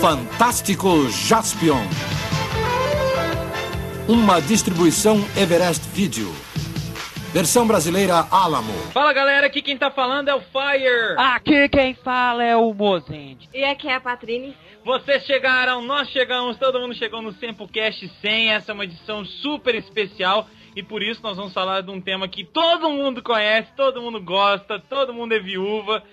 Fantástico Jaspion. Uma distribuição Everest Video. Versão brasileira Alamo. Fala galera, aqui quem tá falando é o Fire. Aqui quem fala é o Mozende. E aqui é a Patrine. Vocês chegaram, nós chegamos, todo mundo chegou no Sempocast 100. Essa é uma edição super especial e por isso nós vamos falar de um tema que todo mundo conhece, todo mundo gosta, todo mundo é viúva.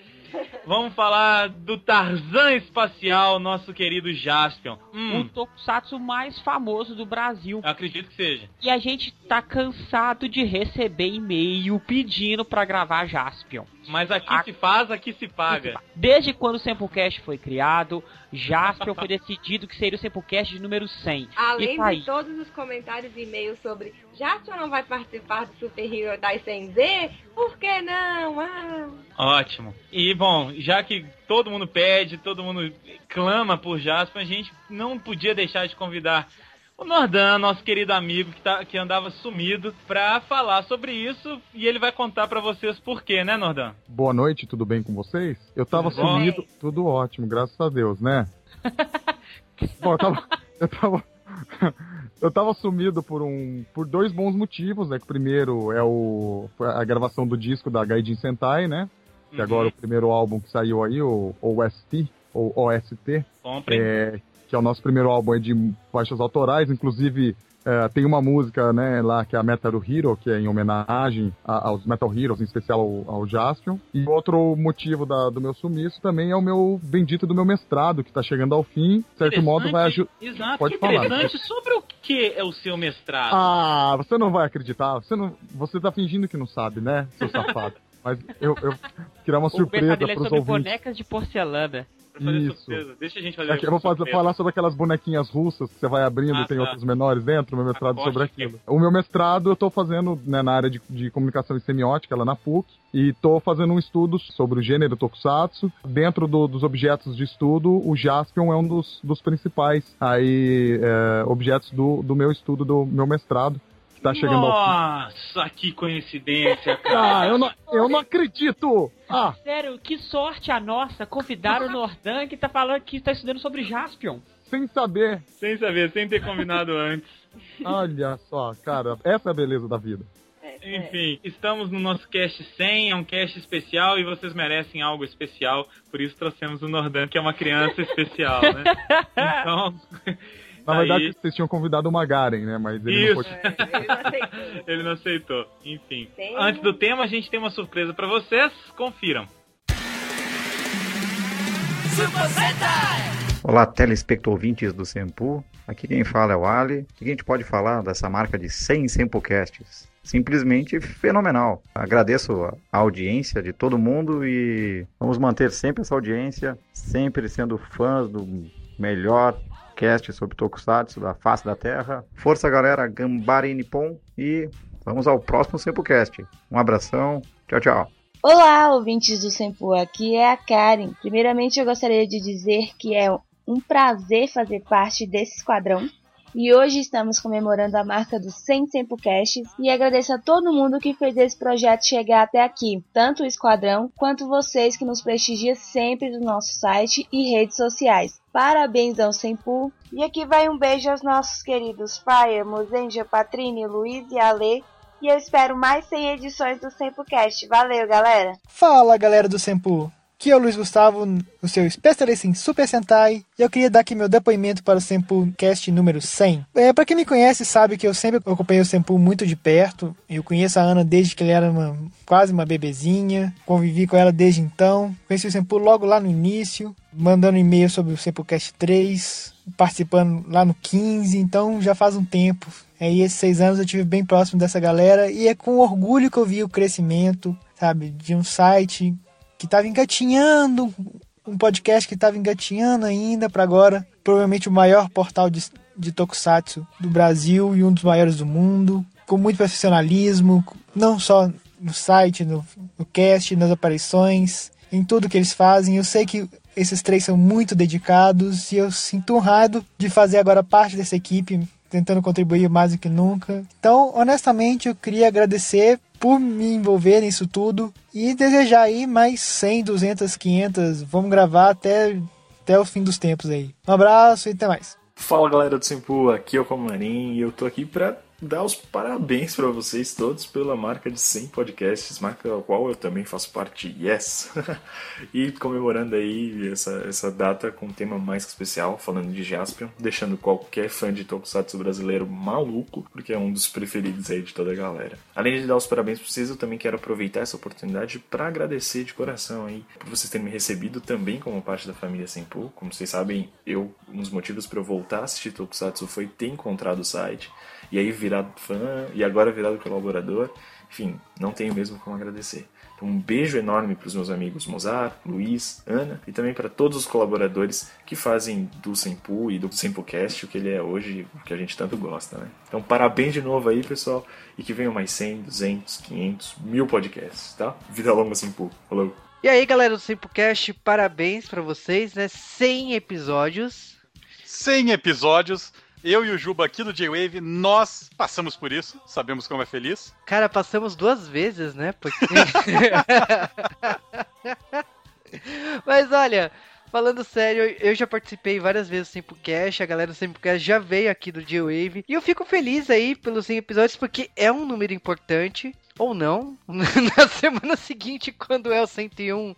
Vamos falar do Tarzan espacial, nosso querido Jaspion. Hum, O tokusatsu mais famoso do Brasil. eu acredito que seja. E a gente tá cansado de receber e-mail pedindo pra gravar Jaspion. Mas aqui A- se faz, aqui se paga. Desde quando o Samplecast foi criado, Jaspion foi decidido que seria o Samplecast de número 100. Além aí. de todos os comentários e e-mails sobre Jaspion não vai participar do Super Hero das 100Z, por que não? Ah. Ótimo. E bom, já que todo mundo pede, todo mundo clama por Jasper, a gente não podia deixar de convidar o Nordan, nosso querido amigo que, tá, que andava sumido, pra falar sobre isso e ele vai contar pra vocês por quê, né, Nordan? Boa noite, tudo bem com vocês? Eu tava Tudo bom? sumido, tudo ótimo, graças a Deus, né? Bom, eu tava. Eu tava. Eu tava sumido por um. por dois bons motivos, né? Que o primeiro é o. foi a gravação do disco da Gaijin Sentai, né? Que agora é o primeiro álbum que saiu aí, o OST, ou OST, é, que é o nosso primeiro álbum de faixas autorais, inclusive é, tem uma música, né, lá que é a Metal Hero, que é em homenagem a- aos Metal Heroes, em especial ao, ao Jaspion. E outro motivo da- do meu sumiço também é o meu bendito do meu mestrado, que tá chegando ao fim. De certo modo vai ajudar. Exato, Pode falar. interessante. Sobre o que é o seu mestrado? Ah, você não vai acreditar. Você, não, você tá fingindo que não sabe, né, seu safado? Mas eu, eu queria uma O surpresa é pros sobre ouvintes. bonecas de porcelana. Isso. Deixa a gente fazer Aqui eu vou fazer- falar sobre aquelas bonequinhas russas que você vai abrindo Ah, e tem tá. outros menores dentro, meu mestrado sobre que- aquilo. O meu mestrado eu tô fazendo né, na área de, de comunicação e semiótica, lá na PUC, e tô fazendo um estudo sobre o gênero Tokusatsu. Dentro do- dos objetos de estudo, o Jaspion é um dos, dos principais aí, é, objetos do, do meu estudo, do meu mestrado, tá chegando ao fim. Nossa, que coincidência, cara. Ah, eu não, eu não acredito! Ah, Sério, que sorte a nossa convidar o Nordan que tá falando que tá estudando sobre Jaspion. sem saber. Sem saber, sem ter combinado antes. Olha só, cara, essa é a beleza da vida. Enfim, estamos no nosso cast 100, é um cast especial e vocês merecem algo especial, por isso trouxemos o Nordan, que é uma criança especial, né? Então, Na Aí. verdade, vocês tinham convidado o Magaren, né? Mas ele não Isso. pôde É, ele não aceitou. ele não aceitou. Enfim, Tem- antes do tema, a gente tem uma surpresa pra vocês, confiram. Olá, telespecto ouvintes do Sempu. Aqui quem fala é o Ali. O que a gente pode falar dessa marca de 100 Sempucasts? Simplesmente fenomenal. Agradeço a audiência de todo mundo e vamos manter sempre essa audiência, sempre sendo fãs do melhor cast sobre Tokusatsu da face da Terra. Força galera, Gambari Nippon e vamos ao próximo Sempucast. Um abração, tchau, tchau. Olá, ouvintes do Sempu, aqui é a Karen. Primeiramente, eu gostaria de dizer que é um prazer fazer parte desse esquadrão. E hoje estamos comemorando a marca dos 100 Sempucasts e agradeço a todo mundo que fez esse projeto chegar até aqui, tanto o esquadrão quanto vocês que nos prestigiam sempre no nosso site e redes sociais. Parabéns ao Sempu. E aqui vai um beijo aos nossos queridos Fire, Mozenja, Patrine, Luiz e Ale. E eu espero mais 100 edições do Sempocast. Valeu, galera! Fala galera do Sempu, aqui é o Luiz Gustavo, o seu especialista em Super Sentai, e eu queria dar aqui meu depoimento para o Sempu Cast número 100. É, para quem me conhece sabe que eu sempre acompanhei o Sempu muito de perto, eu conheço a Ana desde que ele era uma, quase uma bebezinha, convivi com ela desde então, conheci o Sempu logo lá no início, mandando e-mail sobre o Sempu Cast 3, participando lá no 15, então já faz um tempo. Aí esses seis anos eu tive bem próximo dessa galera e é com orgulho que eu vi o crescimento, sabe, de um site que estava engatinhando, um podcast que estava engatinhando ainda para agora, provavelmente o maior portal de, de tokusatsu do Brasil e um dos maiores do mundo, com muito profissionalismo, não só no site, no, no cast, nas aparições, em tudo que eles fazem. Eu sei que esses três são muito dedicados e eu sinto honrado de fazer agora parte dessa equipe, tentando contribuir mais do que nunca. Então, honestamente, eu queria agradecer por me envolver nisso tudo e desejar aí mais 100, 200, 500. Vamos gravar até até o fim dos tempos aí. Um abraço e até mais. Fala galera do Simpu, aqui é o Comarim e eu tô aqui pra dar os parabéns para vocês todos pela marca de 100 podcasts, marca a qual eu também faço parte, yes! e comemorando aí essa, essa data com um tema mais especial, falando de Jaspion, deixando qualquer fã de Tokusatsu brasileiro maluco, porque é um dos preferidos aí de toda a galera. Além de dar os parabéns para vocês, eu também quero aproveitar essa oportunidade para agradecer de coração aí por vocês terem me recebido também como parte da família Senpu. Como vocês sabem, eu um dos motivos para eu voltar a assistir Tokusatsu foi ter encontrado o site e aí virado fã, e agora virado colaborador. Enfim, não tenho mesmo como agradecer. Então, um beijo enorme para os meus amigos Mozart, Luiz, Ana e também para todos os colaboradores que fazem do Sempu e do Sempocast o que ele é hoje, o que a gente tanto gosta, né? Então, parabéns de novo aí, pessoal, e que venham mais 100, 200, 500, mil podcasts, tá? Vida longa Sempu. Falou! E aí, galera do Sempocast, parabéns para vocês, né? 100 episódios. 100 episódios eu e o Juba aqui do J-Wave, nós passamos por isso, sabemos como é feliz. Cara, passamos duas vezes, né? Porque... Mas olha, falando sério, eu já participei várias vezes do Simplecast, a galera do Simplecast já veio aqui do J-Wave. E eu fico feliz aí pelos 100 episódios, porque é um número importante ou não, na semana seguinte, quando é o 101,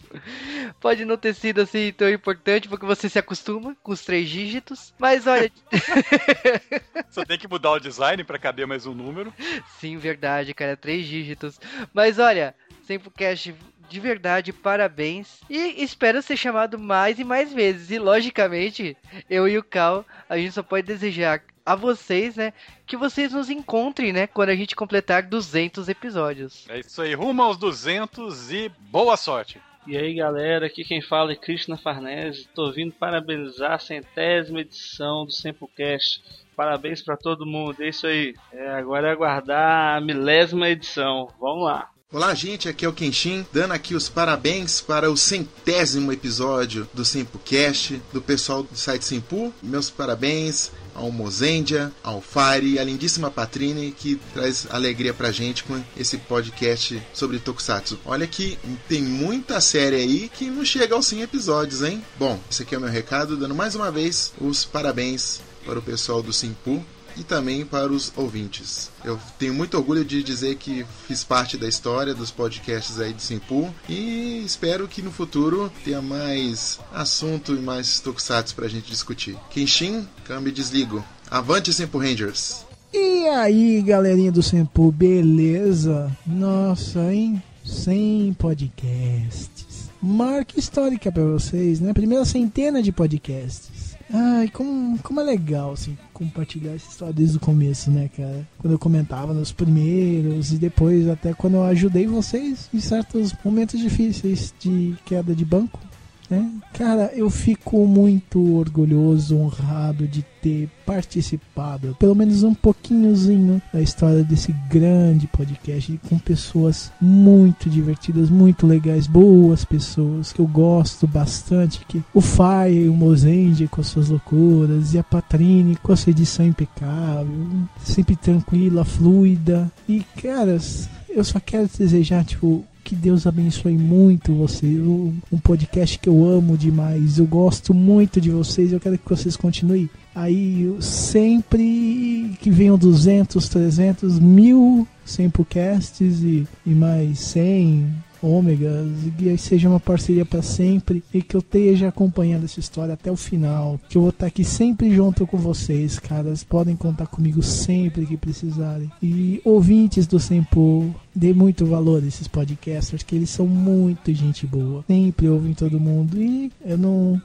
pode não ter sido assim tão importante, porque você se acostuma com os três dígitos, mas olha... Só tem que mudar o design para caber mais um número. Sim, verdade, cara, três dígitos. Mas olha, Sempocast de verdade, parabéns. E espero ser chamado mais e mais vezes. E logicamente, eu e o Cal, a gente só pode desejar a vocês, né, que vocês nos encontrem, né, quando a gente completar 200 episódios. É isso aí, rumo aos 200 e boa sorte. E aí galera, aqui quem fala é Krishna Farnese, tô vindo parabenizar a centésima edição do Sempocast. Parabéns para todo mundo, é isso aí. É, agora é aguardar a milésima edição, vamos lá. Olá, gente, aqui é o Kenshin, dando aqui os parabéns para o centésimo episódio do SempoCast, do pessoal do site Sempu. Meus parabéns ao Mozendia, ao Fire e à lindíssima Patrine, que traz alegria pra gente com esse podcast sobre Tokusatsu. Olha que tem muita série aí que não chega aos 100 episódios, hein? Bom, esse aqui é o meu recado, dando mais uma vez os parabéns para o pessoal do Simpu e também para os ouvintes. Eu tenho muito orgulho de dizer que fiz parte da história dos podcasts aí de Simpu e espero que no futuro tenha mais assunto e mais tokusatsu pra gente discutir. Kenshin, câmbio desligo. Avante Simpu Rangers! E aí, galerinha do Simpu, beleza? Nossa, hein? 100 podcasts. Marca histórica para vocês, né? Primeira centena de podcasts. Ai, como, como é legal, assim, compartilhar essa história desde o começo, né, cara? Quando eu comentava nos primeiros e depois até quando eu ajudei vocês em certos momentos difíceis de queda de banco. Né? Cara, eu fico muito orgulhoso, honrado de ter participado, pelo menos um pouquinhozinho da história desse grande podcast com pessoas muito divertidas, muito legais, boas pessoas que eu gosto bastante, que o Fai, o Mozende com as suas loucuras e a Patrine com a sua edição impecável, sempre tranquila, fluida. E caras, eu só quero desejar tipo que Deus abençoe muito vocês. Um podcast que eu amo demais. Eu gosto muito de vocês. Eu quero que vocês continuem aí sempre que venham 200, 300, mil Sempocasts e, e mais 100 ômegas e que seja uma parceria para sempre e que eu esteja acompanhando essa história até o final. Que eu vou estar aqui sempre junto com vocês, caras. Podem contar comigo sempre que precisarem. E ouvintes do Sempo, dê muito valor a esses podcasters, que eles são muito gente boa. Sempre ouvem todo mundo e eu não.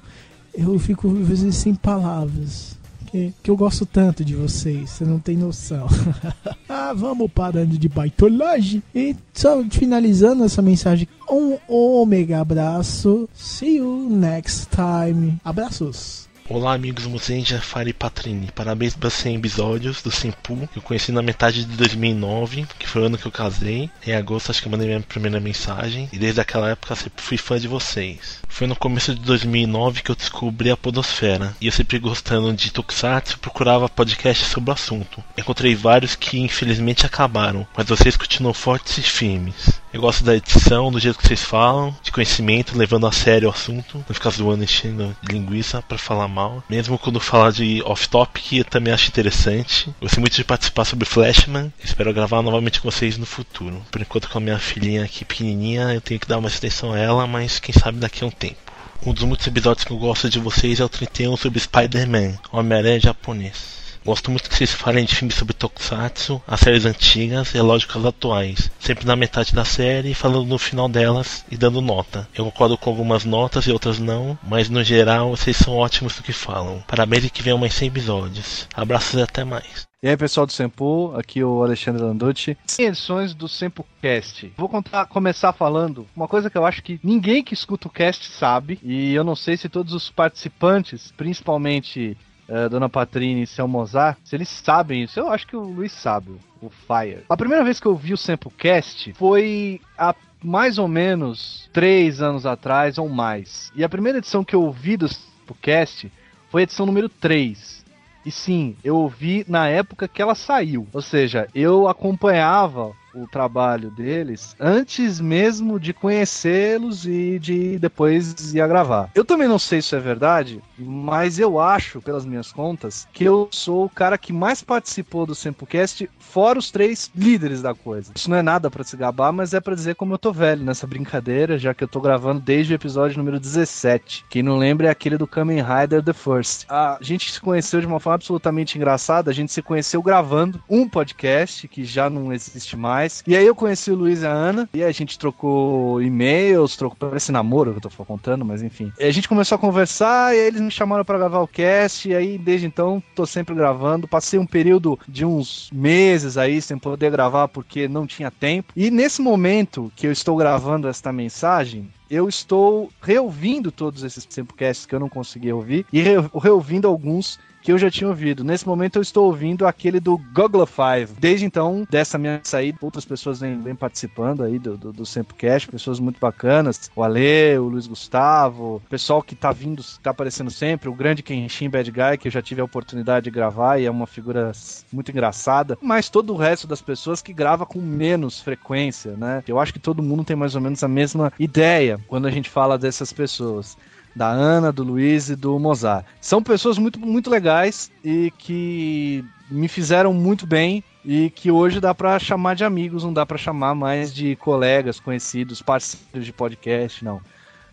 Eu fico às vezes sem palavras que, que eu gosto tanto de vocês, você não tem noção. ah, vamos parando de baitolagem. E só finalizando essa mensagem, um ômega abraço. See you next time. Abraços. Olá amigos Musenja, Fire Patrini. Parabéns pelos 100 episódios do Simpu, que eu conheci na metade de 2009, que foi o ano que eu casei. Em agosto acho que eu mandei minha primeira mensagem, e desde aquela época sempre fui fã de vocês. Foi no começo de 2009 que eu descobri a Podosfera, e eu sempre gostando de Tokusatsu procurava podcasts sobre o assunto. Encontrei vários que infelizmente acabaram, mas vocês continuam fortes e firmes. Eu gosto da edição, do jeito que vocês falam, de conhecimento, levando a sério o assunto, não ficar zoando enchendo linguiça para falar mal. Mesmo quando falar de off-topic, eu também acho interessante. Gostei muito de participar sobre Flashman. Espero gravar novamente com vocês no futuro. Por enquanto, com a minha filhinha aqui pequenininha, eu tenho que dar uma atenção a ela, mas quem sabe daqui a um tempo. Um dos muitos episódios que eu gosto de vocês é o 31 sobre Spider-Man, Homem-Aranha japonês. Gosto muito que vocês falem de filmes sobre Tokusatsu, as séries antigas e lógicas atuais. Sempre na metade da série, falando no final delas e dando nota. Eu concordo com algumas notas e outras não, mas no geral vocês são ótimos no que falam. Parabéns e que venham mais 100 episódios. Abraços e até mais. E aí, pessoal do Sempo, aqui é o Alexandre Landucci. 100 edições do SempoCast. Vou contar, começar falando uma coisa que eu acho que ninguém que escuta o cast sabe, e eu não sei se todos os participantes, principalmente uh, Dona Patrini e Mozart, se eles sabem isso. Eu acho que o Luiz sabe, o Fire. A primeira vez que eu vi o SempoCast foi há mais ou menos três anos atrás ou mais. E a primeira edição que eu ouvi do SempoCast foi a edição número 3. E sim, eu ouvi na época que ela saiu. Ou seja, eu acompanhava o trabalho deles antes mesmo de conhecê-los e de depois ir a gravar. Eu também não sei se é verdade, mas eu acho, pelas minhas contas, que eu sou o cara que mais participou do Sempocast, fora os três líderes da coisa. Isso não é nada para se gabar, mas é para dizer como eu tô velho nessa brincadeira, já que eu tô gravando desde o episódio número 17. Quem não lembra é aquele do Kamen Rider The First. A gente se conheceu de uma forma absolutamente engraçada, a gente se conheceu gravando um podcast que já não existe mais mais. E aí eu conheci o Luiz e a Ana, e a gente trocou e-mails, trocou. Parece namoro que eu tô contando, mas enfim. E a gente começou a conversar, e aí eles me chamaram para gravar o cast, e aí desde então tô sempre gravando. Passei um período de uns meses aí sem poder gravar porque não tinha tempo. E nesse momento que eu estou gravando esta mensagem, eu estou reouvindo todos esses Samplecasts que eu não consegui ouvir e reouvindo alguns que eu já tinha ouvido. Nesse momento eu estou ouvindo aquele do Google Five. Desde então, dessa minha saída, outras pessoas vêm, vêm participando aí do, do, do Sempocast, pessoas muito bacanas. O Ale, o Luiz Gustavo, o pessoal que tá vindo, tá aparecendo sempre, o grande Kenshin Bad Guy, que eu já tive a oportunidade de gravar e é uma figura muito engraçada. Mas todo o resto das pessoas que grava com menos frequência, né? Eu acho que todo mundo tem mais ou menos a mesma ideia quando a gente fala dessas pessoas da Ana, do Luiz e do Mozart. São pessoas muito, muito legais e que me fizeram muito bem e que hoje dá para chamar de amigos, não dá para chamar mais de colegas, conhecidos, parceiros de podcast, não.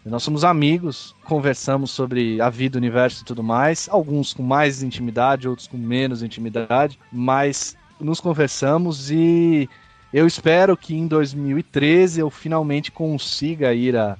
Nós somos amigos, conversamos sobre a vida, o universo e tudo mais, alguns com mais intimidade, outros com menos intimidade, mas nos conversamos e eu espero que em 2013 eu finalmente consiga ir a,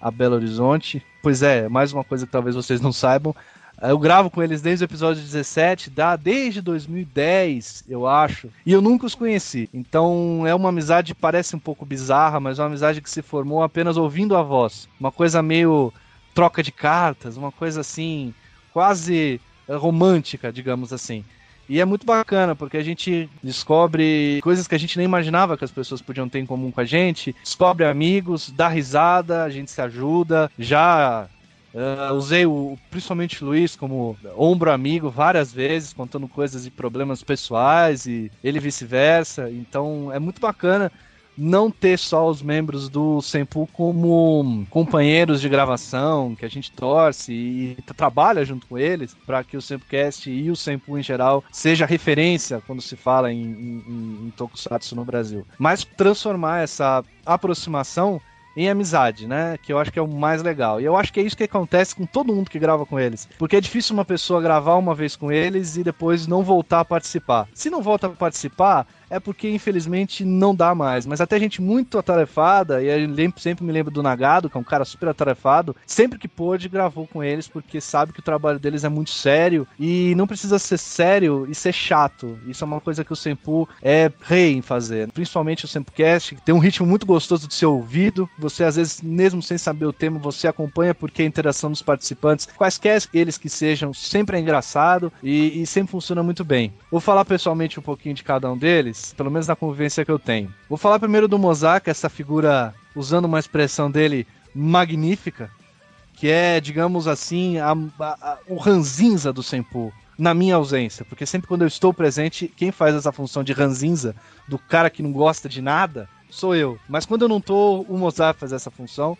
a Belo Horizonte Pois é, mais uma coisa que talvez vocês não saibam. Eu gravo com eles desde o episódio 17, dá desde 2010, eu acho. E eu nunca os conheci. Então é uma amizade que parece um pouco bizarra, mas é uma amizade que se formou apenas ouvindo a voz. Uma coisa meio troca de cartas, uma coisa assim, quase romântica, digamos assim. E é muito bacana, porque a gente descobre coisas que a gente nem imaginava que as pessoas podiam ter em comum com a gente, descobre amigos, dá risada, a gente se ajuda. Já Uh, usei o, principalmente o Luiz como ombro amigo várias vezes, contando coisas e problemas pessoais e ele vice-versa. Então é muito bacana não ter só os membros do Sempu como companheiros de gravação, que a gente torce e trabalha junto com eles para que o Sempocast e o Sempu em geral seja referência quando se fala em, em, em Tokusatsu no Brasil. Mas transformar essa aproximação em amizade, né? Que eu acho que é o mais legal. E eu acho que é isso que acontece com todo mundo que grava com eles. Porque é difícil uma pessoa gravar uma vez com eles e depois não voltar a participar. Se não volta a participar, é porque infelizmente não dá mais. Mas até gente muito atarefada, e eu sempre me lembro do Nagado, que é um cara super atarefado, sempre que pôde gravou com eles, porque sabe que o trabalho deles é muito sério e não precisa ser sério e ser chato. Isso é uma coisa que o Sempu é rei em fazer. Principalmente o Sempocast, que tem um ritmo muito gostoso de ser ouvido. Você, às vezes, mesmo sem saber o tema, você acompanha porque a interação dos participantes, quaisquer eles que sejam, sempre é engraçado e, e sempre funciona muito bem. Vou falar pessoalmente um pouquinho de cada um deles pelo menos na convivência que eu tenho. Vou falar primeiro do Mozart, essa figura, usando uma expressão dele, magnífica, que é, digamos assim, a, a, a, o ranzinza do Senpu, na minha ausência, porque sempre quando eu estou presente, quem faz essa função de ranzinza, do cara que não gosta de nada, sou eu. Mas quando eu não tô, o Mozart faz essa função.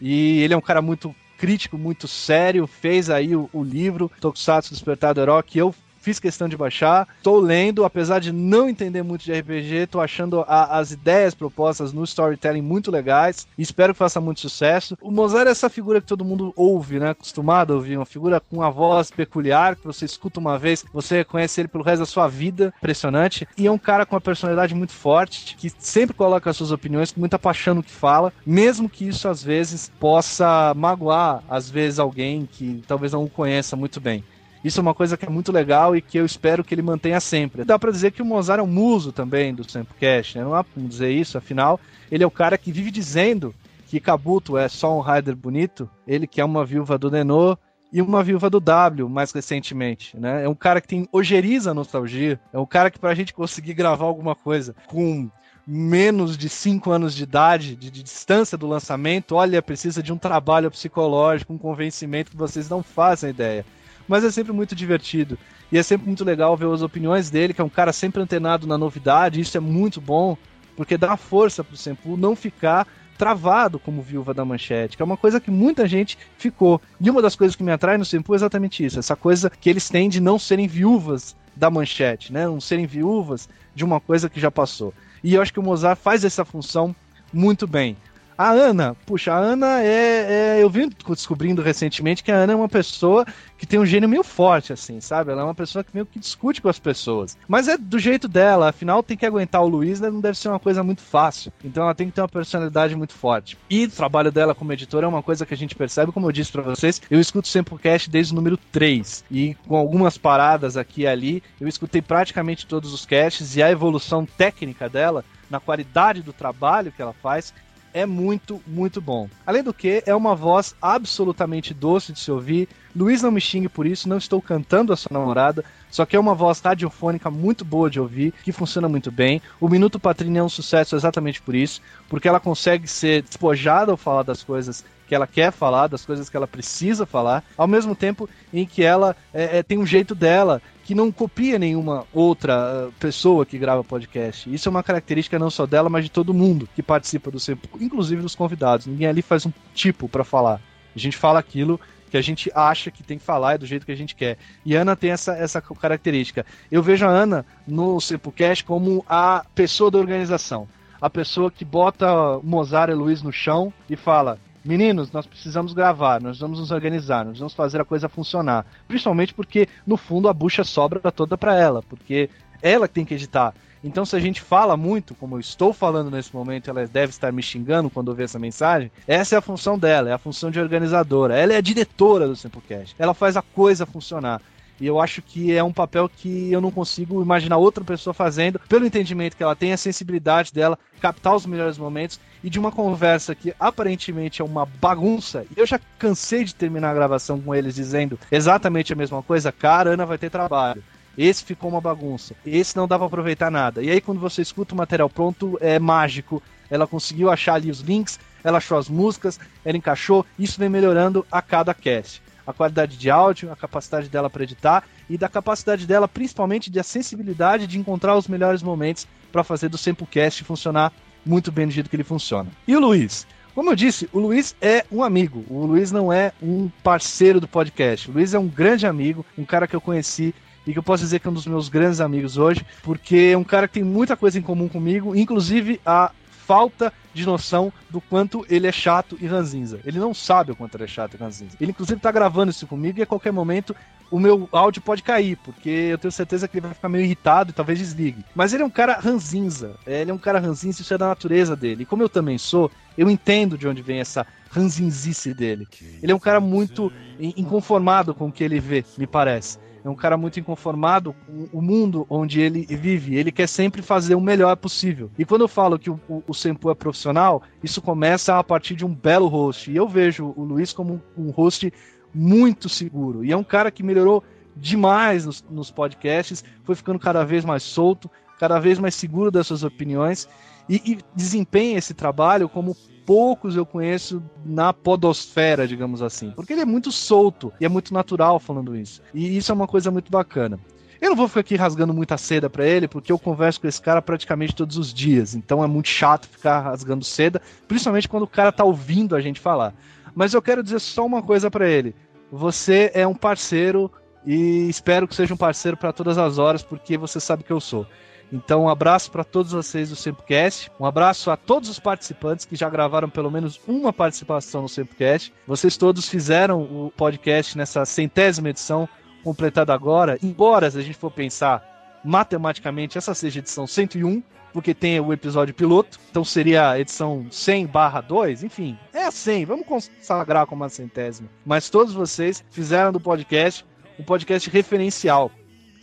E ele é um cara muito crítico, muito sério. Fez aí o, o livro Tokusatsu Despertar do Herói, que eu fiz questão de baixar. Tô lendo, apesar de não entender muito de RPG, tô achando a, as ideias propostas no storytelling muito legais. Espero que faça muito sucesso. O Mozart é essa figura que todo mundo ouve, né? Acostumado a ouvir. Uma figura com uma voz peculiar, que você escuta uma vez, você reconhece ele pelo resto da sua vida. Impressionante. E é um cara com uma personalidade muito forte, que sempre coloca as suas opiniões com muita paixão no que fala, mesmo que isso às vezes possa magoar, às vezes, alguém que talvez não o conheça muito bem. Isso é uma coisa que é muito legal e que eu espero que ele mantenha sempre. Dá para dizer que o Mozart é um muso também do Samplecast, né? Não há como dizer isso, afinal, ele é o cara que vive dizendo que Kabuto é só um rider bonito, ele que é uma viúva do Denô e uma viúva do W mais recentemente, né? É um cara que tem ojeriza nostalgia, é um cara que pra gente conseguir gravar alguma coisa com menos de 5 anos de idade, de, de, distância do lançamento, olha, precisa de um trabalho psicológico, um convencimento que vocês não fazem ideia mas é sempre muito divertido. E é sempre muito legal ver as opiniões dele, que é um cara sempre antenado na novidade, isso é muito bom, porque dá força pro Senpu não ficar travado como viúva da manchete, que é uma coisa que muita gente ficou. E uma das coisas que me atrai no Senpu é exatamente isso, essa coisa que eles têm de não serem viúvas da manchete, né? Não serem viúvas de uma coisa que já passou. E eu acho que o Mozart faz essa função muito bem. A Ana, puxa, a Ana é, é, Eu vim descobrindo recentemente que a Ana é uma pessoa que tem um gênio meio forte, assim, sabe? Ela é uma pessoa que meio que discute com as pessoas. Mas é do jeito dela, afinal tem que aguentar o Luiz, né? não deve ser uma coisa muito fácil. Então ela tem que ter uma personalidade muito forte. E o trabalho dela como editora é uma coisa que a gente percebe, como eu disse para vocês, eu escuto sempre o cast desde o número 3. E com algumas paradas aqui e ali, eu escutei praticamente todos os casts e a evolução técnica dela na qualidade do trabalho que ela faz é muito, muito bom. Além do que, é uma voz absolutamente doce de se ouvir. Luiz não me xingue por isso, não estou cantando a sua namorada, só que é uma voz radiofônica muito boa de ouvir, que funciona muito bem. O Minuto Patrícia é um sucesso exatamente por isso, porque ela consegue ser despojada ao falar das coisas que ela quer falar, das coisas que ela precisa falar, ao mesmo tempo em que ela é, é, tem um jeito dela que não copia nenhuma outra uh, pessoa que grava podcast. Isso é uma característica não só dela, mas de todo mundo que participa do seu, inclusive dos convidados. Ninguém ali faz um tipo para falar. A gente fala aquilo que a gente acha que tem que falar é do jeito que a gente quer. E Ana tem essa, essa característica. Eu vejo a Ana no Sempocast como a pessoa da organização. A pessoa que bota Mozart e Luiz no chão e fala: Meninos, nós precisamos gravar, nós vamos nos organizar, nós vamos fazer a coisa funcionar. Principalmente porque, no fundo, a bucha sobra toda para ela, porque ela tem que editar. Então, se a gente fala muito, como eu estou falando nesse momento, ela deve estar me xingando quando ouvir essa mensagem. Essa é a função dela, é a função de organizadora. Ela é a diretora do Simplecast. Ela faz a coisa funcionar. E eu acho que é um papel que eu não consigo imaginar outra pessoa fazendo, pelo entendimento que ela tem, a sensibilidade dela, captar os melhores momentos e de uma conversa que aparentemente é uma bagunça. E eu já cansei de terminar a gravação com eles dizendo exatamente a mesma coisa. Cara, Ana vai ter trabalho. Esse ficou uma bagunça. Esse não dá pra aproveitar nada. E aí, quando você escuta o material pronto, é mágico. Ela conseguiu achar ali os links, ela achou as músicas, ela encaixou. Isso vem melhorando a cada cast a qualidade de áudio, a capacidade dela para editar e da capacidade dela, principalmente, de a sensibilidade de encontrar os melhores momentos para fazer do Sempocast funcionar muito bem do jeito que ele funciona. E o Luiz? Como eu disse, o Luiz é um amigo. O Luiz não é um parceiro do podcast. O Luiz é um grande amigo, um cara que eu conheci e que eu posso dizer que é um dos meus grandes amigos hoje, porque é um cara que tem muita coisa em comum comigo, inclusive a falta de noção do quanto ele é chato e ranzinza. Ele não sabe o quanto ele é chato e ranzinza. Ele, inclusive, tá gravando isso comigo e a qualquer momento o meu áudio pode cair, porque eu tenho certeza que ele vai ficar meio irritado e talvez desligue. Mas ele é um cara ranzinza. Ele é um cara ranzinza, isso é da natureza dele. E como eu também sou, eu entendo de onde vem essa ranzinzice dele. Ele é um cara muito inconformado com o que ele vê, me parece é um cara muito inconformado com o mundo onde ele vive. Ele quer sempre fazer o melhor possível. E quando eu falo que o, o, o Sempu é profissional, isso começa a partir de um belo host. E eu vejo o Luiz como um, um host muito seguro. E é um cara que melhorou demais nos, nos podcasts, foi ficando cada vez mais solto, cada vez mais seguro das suas opiniões e, e desempenha esse trabalho como poucos eu conheço na podosfera, digamos assim. Porque ele é muito solto e é muito natural falando isso. E isso é uma coisa muito bacana. Eu não vou ficar aqui rasgando muita seda pra ele, porque eu converso com esse cara praticamente todos os dias. Então é muito chato ficar rasgando seda, principalmente quando o cara tá ouvindo a gente falar. Mas eu quero dizer só uma coisa pra ele. Você é um parceiro e espero que seja um parceiro pra todas as horas, porque você sabe que eu sou. Então, um abraço para todos vocês do Sempocast. Um abraço a todos os participantes que já gravaram pelo menos uma participação no Sempocast. Vocês todos fizeram o podcast nessa centésima edição, completada agora. Embora, se a gente for pensar matematicamente, essa seja a edição 101, porque tem o episódio piloto, então seria a edição 100 barra 2, enfim, é a 100, vamos consagrar como a centésima. Mas todos vocês fizeram do podcast um podcast referencial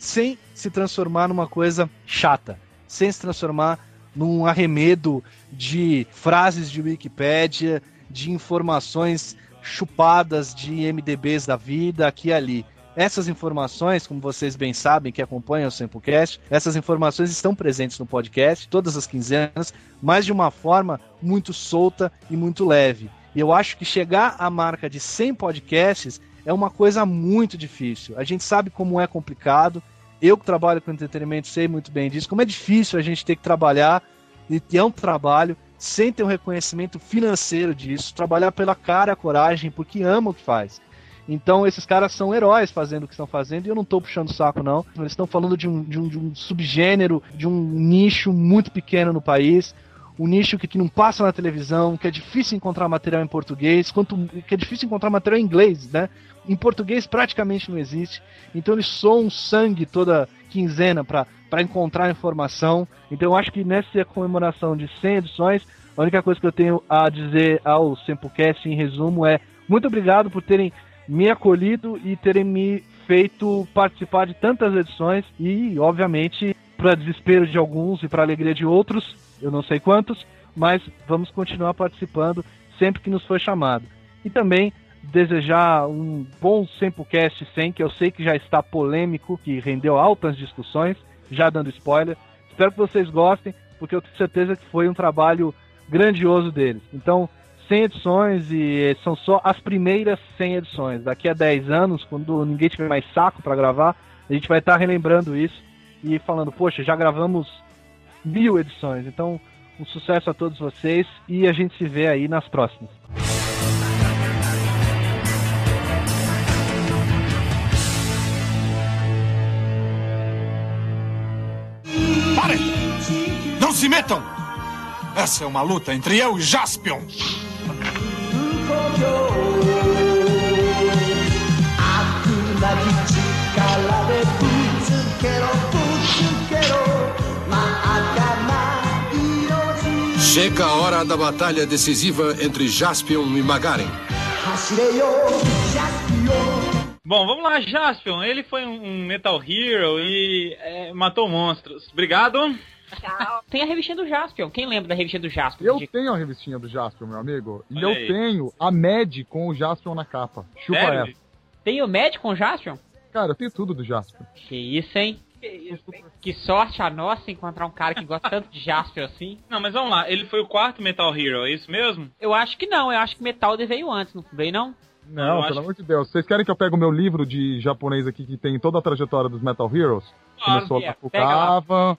sem se transformar numa coisa chata, sem se transformar num arremedo de frases de Wikipédia, de informações chupadas de MDBs da vida aqui e ali. Essas informações, como vocês bem sabem que acompanham o Samplecast, essas informações estão presentes no podcast todas as quinzenas, mas de uma forma muito solta e muito leve. E eu acho que chegar à marca de 100 podcasts é uma coisa muito difícil. A gente sabe como é complicado, eu que trabalho com entretenimento sei muito bem disso, como é difícil a gente ter que trabalhar, e é um trabalho, sem ter um reconhecimento financeiro disso, trabalhar pela cara a coragem, porque ama o que faz. Então esses caras são heróis fazendo o que estão fazendo e eu não estou puxando o saco, não. Eles estão falando de um, de, um, de um subgênero, de um nicho muito pequeno no país, um nicho que, não passa na televisão, que é difícil encontrar material em português, quanto que é difícil encontrar material em inglês, né? Em português praticamente não existe. Então eles soam sangue toda quinzena para encontrar informação. Então eu acho que nessa comemoração de 100 edições, a única coisa que eu tenho a dizer ao Sempocast em resumo é muito obrigado por terem me acolhido e terem me feito participar de tantas edições e, obviamente, para desespero de alguns e para alegria de outros, eu não sei quantos, mas vamos continuar participando sempre que nos for chamado. E também desejar um bom Sempocast 100, que eu sei que já está polêmico, que rendeu altas discussões, já dando spoiler. Espero que vocês gostem, porque eu tenho certeza que foi um trabalho grandioso deles. Então, 100 edições e são só as primeiras 100 edições. Daqui a 10 anos, quando ninguém tiver mais saco para gravar, a gente vai estar relembrando isso e falando, poxa, já gravamos mil edições. Então, um sucesso a todos vocês e a gente se vê aí nas próximas. Parem! Não se metam! Essa é uma luta entre eu e Jaspion. Chega a hora da batalha decisiva entre Jaspion e Magaren. Bom, vamos lá, Jaspion. Ele foi um Metal Hero e é, matou monstros. Obrigado. Tchau. Tem a revistinha do Jaspion. Quem lembra da revistinha do Jaspion? Eu tenho a revistinha do Jaspion, meu amigo. E Olha eu aí. tenho a Mad com o Jaspion na capa. Chupa Sério? essa. Tem o Mad com o Jaspion? Cara, eu tenho tudo do Jaspion. Que isso, hein? Que sorte a nossa encontrar um cara que gosta tanto de Jaspion assim. Não, mas vamos lá. Ele foi o quarto Metal Hero, é isso mesmo? Eu acho que não, eu acho que Metal veio antes, não veio não? Não, Eu pelo acho- amor de Deus. Vocês querem que eu pegue o meu livro de japonês aqui que tem toda a trajetória dos Metal Heroes? Claro Começou é. lá com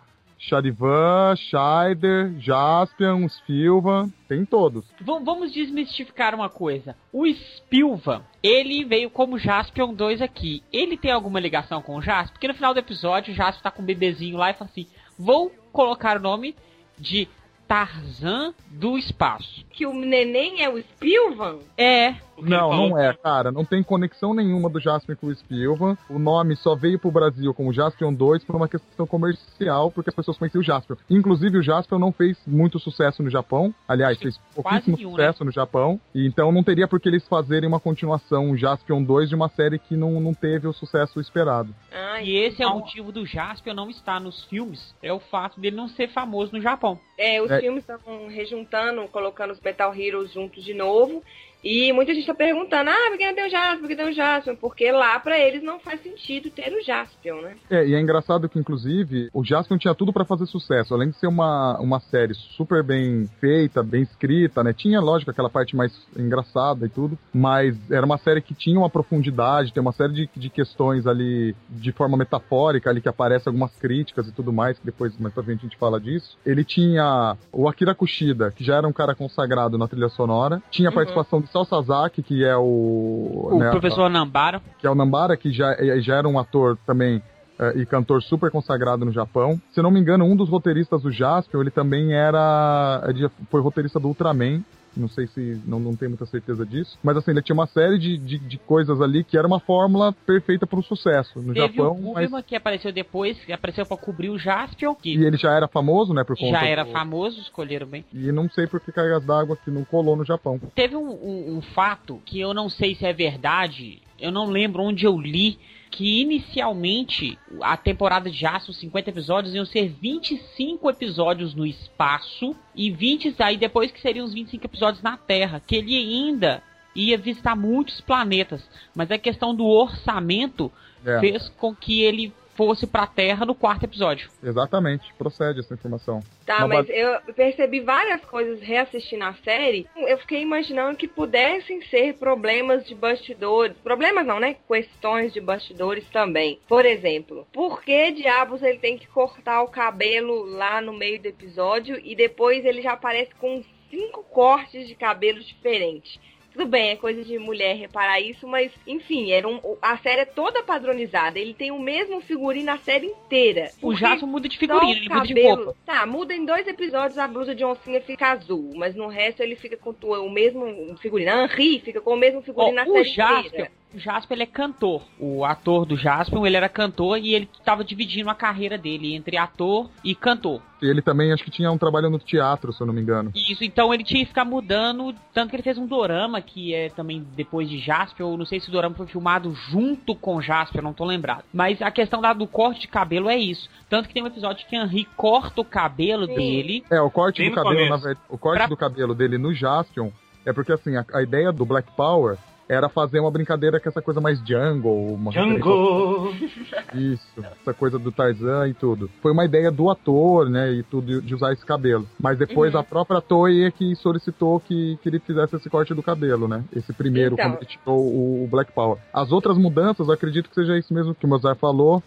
Sharivan, Scheider, Jaspion, Spilvan, tem todos. V- vamos desmistificar uma coisa. O Spilvan, ele veio como Jaspion 2 aqui. Ele tem alguma ligação com o Jaspion? Porque no final do episódio o Jaspion tá com um bebezinho lá e fala assim: Vou colocar o nome de Tarzan do espaço. Que o neném é o Spilvan? É. Não, não é, cara. Não tem conexão nenhuma do Jaspion com o Spilvan. O nome só veio pro Brasil como Jaspion 2 por uma questão comercial, porque as pessoas conheciam o Jaspion. Inclusive, o Jaspion não fez muito sucesso no Japão. Aliás, fez pouquíssimo nenhum, sucesso no Japão. E então não teria por que eles fazerem uma continuação, Jaspion 2, de uma série que não, não teve o sucesso esperado. E esse é o motivo do Jaspion não estar nos filmes. É o fato dele não ser famoso no Japão. É, os É. filmes estavam rejuntando, colocando os Metal Heroes juntos de novo. E muita gente tá perguntando, ah, por que não tem o Jaspion, por que tem o Jaspion? Porque lá pra eles não faz sentido ter o Jaspion, né? É, e é engraçado que, inclusive, o Jaspion tinha tudo pra fazer sucesso. Além de ser uma, uma série super bem feita, bem escrita, né? Tinha, lógico, aquela parte mais engraçada e tudo, mas era uma série que tinha uma profundidade, tem uma série de, de questões ali de forma metafórica ali que aparece algumas críticas e tudo mais, que depois mais pra frente a gente fala disso. Ele tinha o Akira Kushida, que já era um cara consagrado na trilha sonora, tinha a Uhum. participação do Sal Sasaki, que é o... O né, professor Nambara. que é o Nambara, que já, eh, já era um ator também eh, e cantor super consagrado no Japão. Se não me engano, um dos roteiristas do Jaspion, ele também era. foi roteirista do Ultraman. Não sei se. Não, não tenho muita certeza disso. Mas assim, ele tinha uma série de, de, de coisas ali que era uma fórmula perfeita para o sucesso no Teve Japão. o mas- Buberman que apareceu depois, que apareceu pra cobrir o Jaspion, que E ele já era famoso, né? Por conta já era do- famoso, escolheram bem. E não sei por que cargas d'água que não colou no Japão. Teve um, um- um fato que eu não sei se é verdade, eu não lembro onde eu li, que inicialmente a temporada de Jaspion, 50 episódios, iam ser 25 episódios no espaço e 20 aí depois que seriam os 25 episódios na Terra, que ele ainda ia visitar muitos planetas, mas a questão do orçamento É. fez com que ele fosse pra Terra no quarto episódio. Exatamente, procede essa informação. Tá, Uma mas ba- eu percebi várias coisas reassistindo a série. Eu fiquei imaginando que pudessem ser problemas de bastidores. Problemas não, né? Questões de bastidores também. Por exemplo, por que diabos ele tem que cortar o cabelo lá no meio do episódio e depois ele já aparece com cinco cortes de cabelo diferentes? Tudo bem, é coisa de mulher reparar isso, mas enfim, era um, a série é toda padronizada. Ele tem o mesmo figurino a série inteira. O Jaspion muda de figurino, ele muda de cabelo- roupa. Tá, muda em dois episódios a blusa de oncinha fica azul, mas no resto ele fica com o mesmo figurino. A Henri fica com o mesmo figurino Ó, na série Jaspion, inteira. O Jaspion ele é cantor. O ator do Jaspion, ele era cantor e ele estava dividindo a carreira dele entre ator e cantor. E ele também acho que tinha um trabalho no teatro, se eu não me engano. Isso, então ele tinha que ficar mudando, tanto que ele fez um dorama que é também depois de Jaspion, ou não sei se o dorama foi filmado junto com Jaspion, não tô lembrado. Mas a questão da, do corte de cabelo é isso. Tanto que tem um episódio que Henri corta o cabelo dele. É, o corte Bem do cabelo, na verdade, o corte Pra- do cabelo dele no Jaspion é porque assim, a, a ideia do Black Power era fazer uma brincadeira com essa coisa mais jungle, uma Django! Isso, essa coisa do Tarzan e tudo. Foi uma ideia do ator, né, e tudo, de usar esse cabelo. Mas depois Uhum. a própria Toei é que solicitou que, que ele fizesse esse corte do cabelo, né? Esse primeiro, Então. quando ele tirou o, o Black Power. As outras mudanças, eu acredito que seja isso mesmo que o Mozart falou,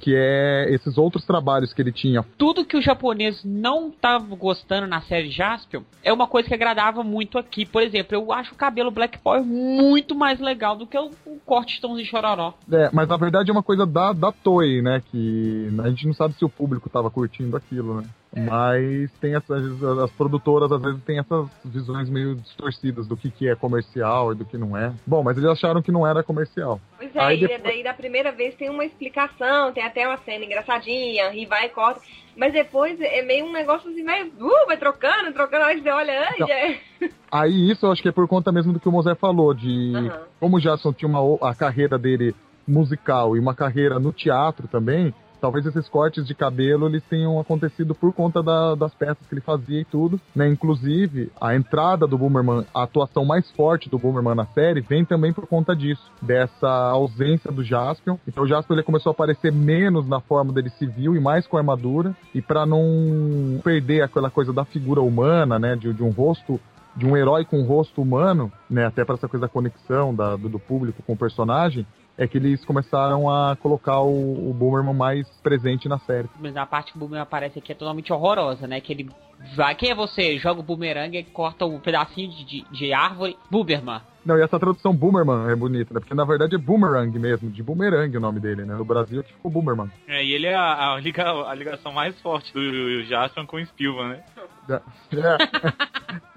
que é esses outros trabalhos que ele tinha Tudo que o japonês não tava gostando na série Jaspion é uma coisa que agradava muito aqui. Por exemplo, eu acho o cabelo Black Power muito mais legal do que o, o corte de Tãozinho Chororó. É, mas na verdade é uma coisa da, da Toei, né? Que a gente não sabe se o público tava curtindo aquilo, né? Mas tem essas. As produtoras às vezes têm essas visões meio distorcidas do que, que é comercial e do que não é. Bom, mas eles acharam que não era comercial. É, Aí e depois- daí da primeira vez tem uma explicação, tem até uma cena engraçadinha, Henri vai e corta. Mas depois é meio um negócio assim, vai, uh, vai trocando, trocando, aí você olha, é. Aí isso eu acho que é por conta mesmo do que o Mosé falou, de Aham. como o Jackson tinha uma, a carreira dele musical e uma carreira no teatro também, talvez esses cortes de cabelo eles tenham acontecido por conta da- das peças que ele fazia e tudo, né? Inclusive, a entrada do Boomerman, a atuação mais forte do Boomerman na série vem também por conta disso, dessa ausência do Jaspion. Então o Jaspion ele começou a aparecer menos na forma dele civil e mais com armadura, e para não perder aquela coisa da figura humana, né, de, de um rosto de um herói com um rosto humano, né, até para essa coisa da conexão da- do, do público com o personagem, é que eles começaram a colocar o, o Boomerman mais presente na série. Mas a parte que o Boomerang aparece aqui é totalmente horrorosa, né? Que ele vai, quem é você? Joga o Boomerang e corta um pedacinho de, de, de árvore. Boomerman. Não, e essa tradução Boomerman é bonita, né? Porque na verdade é Boomerang mesmo, de Boomerang o nome dele, né? No Brasil que ficou Boomerman. É, e ele é a, a liga- a ligação mais forte do Jaspion com o Spielman, né? É.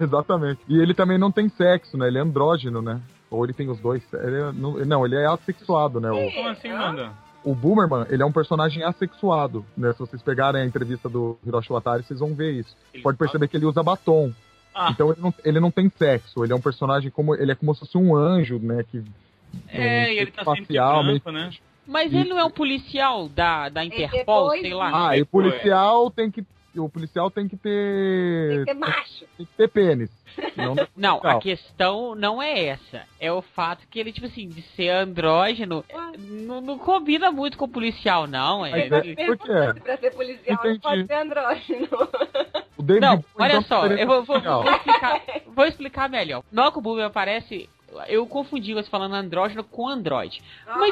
Exatamente. E ele também não tem sexo, né? Ele é andrógeno, né? Ou ele tem os dois. Ele é- não, ele é assexuado, né? O, Como assim, manda? o Boomerman, ele é um personagem assexuado, né? Se vocês pegarem a entrevista do Hiroshi Watari, vocês vão ver isso. Pode perceber que ele usa batom. Ah. Então ele não, ele não tem sexo, ele é um personagem como. Ele é como se fosse um anjo, né? Que, É, um e ele tá tipo sempre facial, meio- né? Mas ele não é um policial da, da Interpol, sei lá. Ah, e o policial tem que o policial tem que ter. Tem que ser macho. Tem que ter pênis. Não, Não, Não. a questão não é essa. É o fato que ele, tipo assim, de ser andrógeno, não, não combina muito com o policial, não. É, Mas é- por quê? Pra ser policial não Entendi. pode ser andrógeno. Não, olha então, só, eu vou, vou- vou explicar, vou explicar melhor. Na hora que o Boomer aparece, eu confundi você falando andrógeno com android. Mas,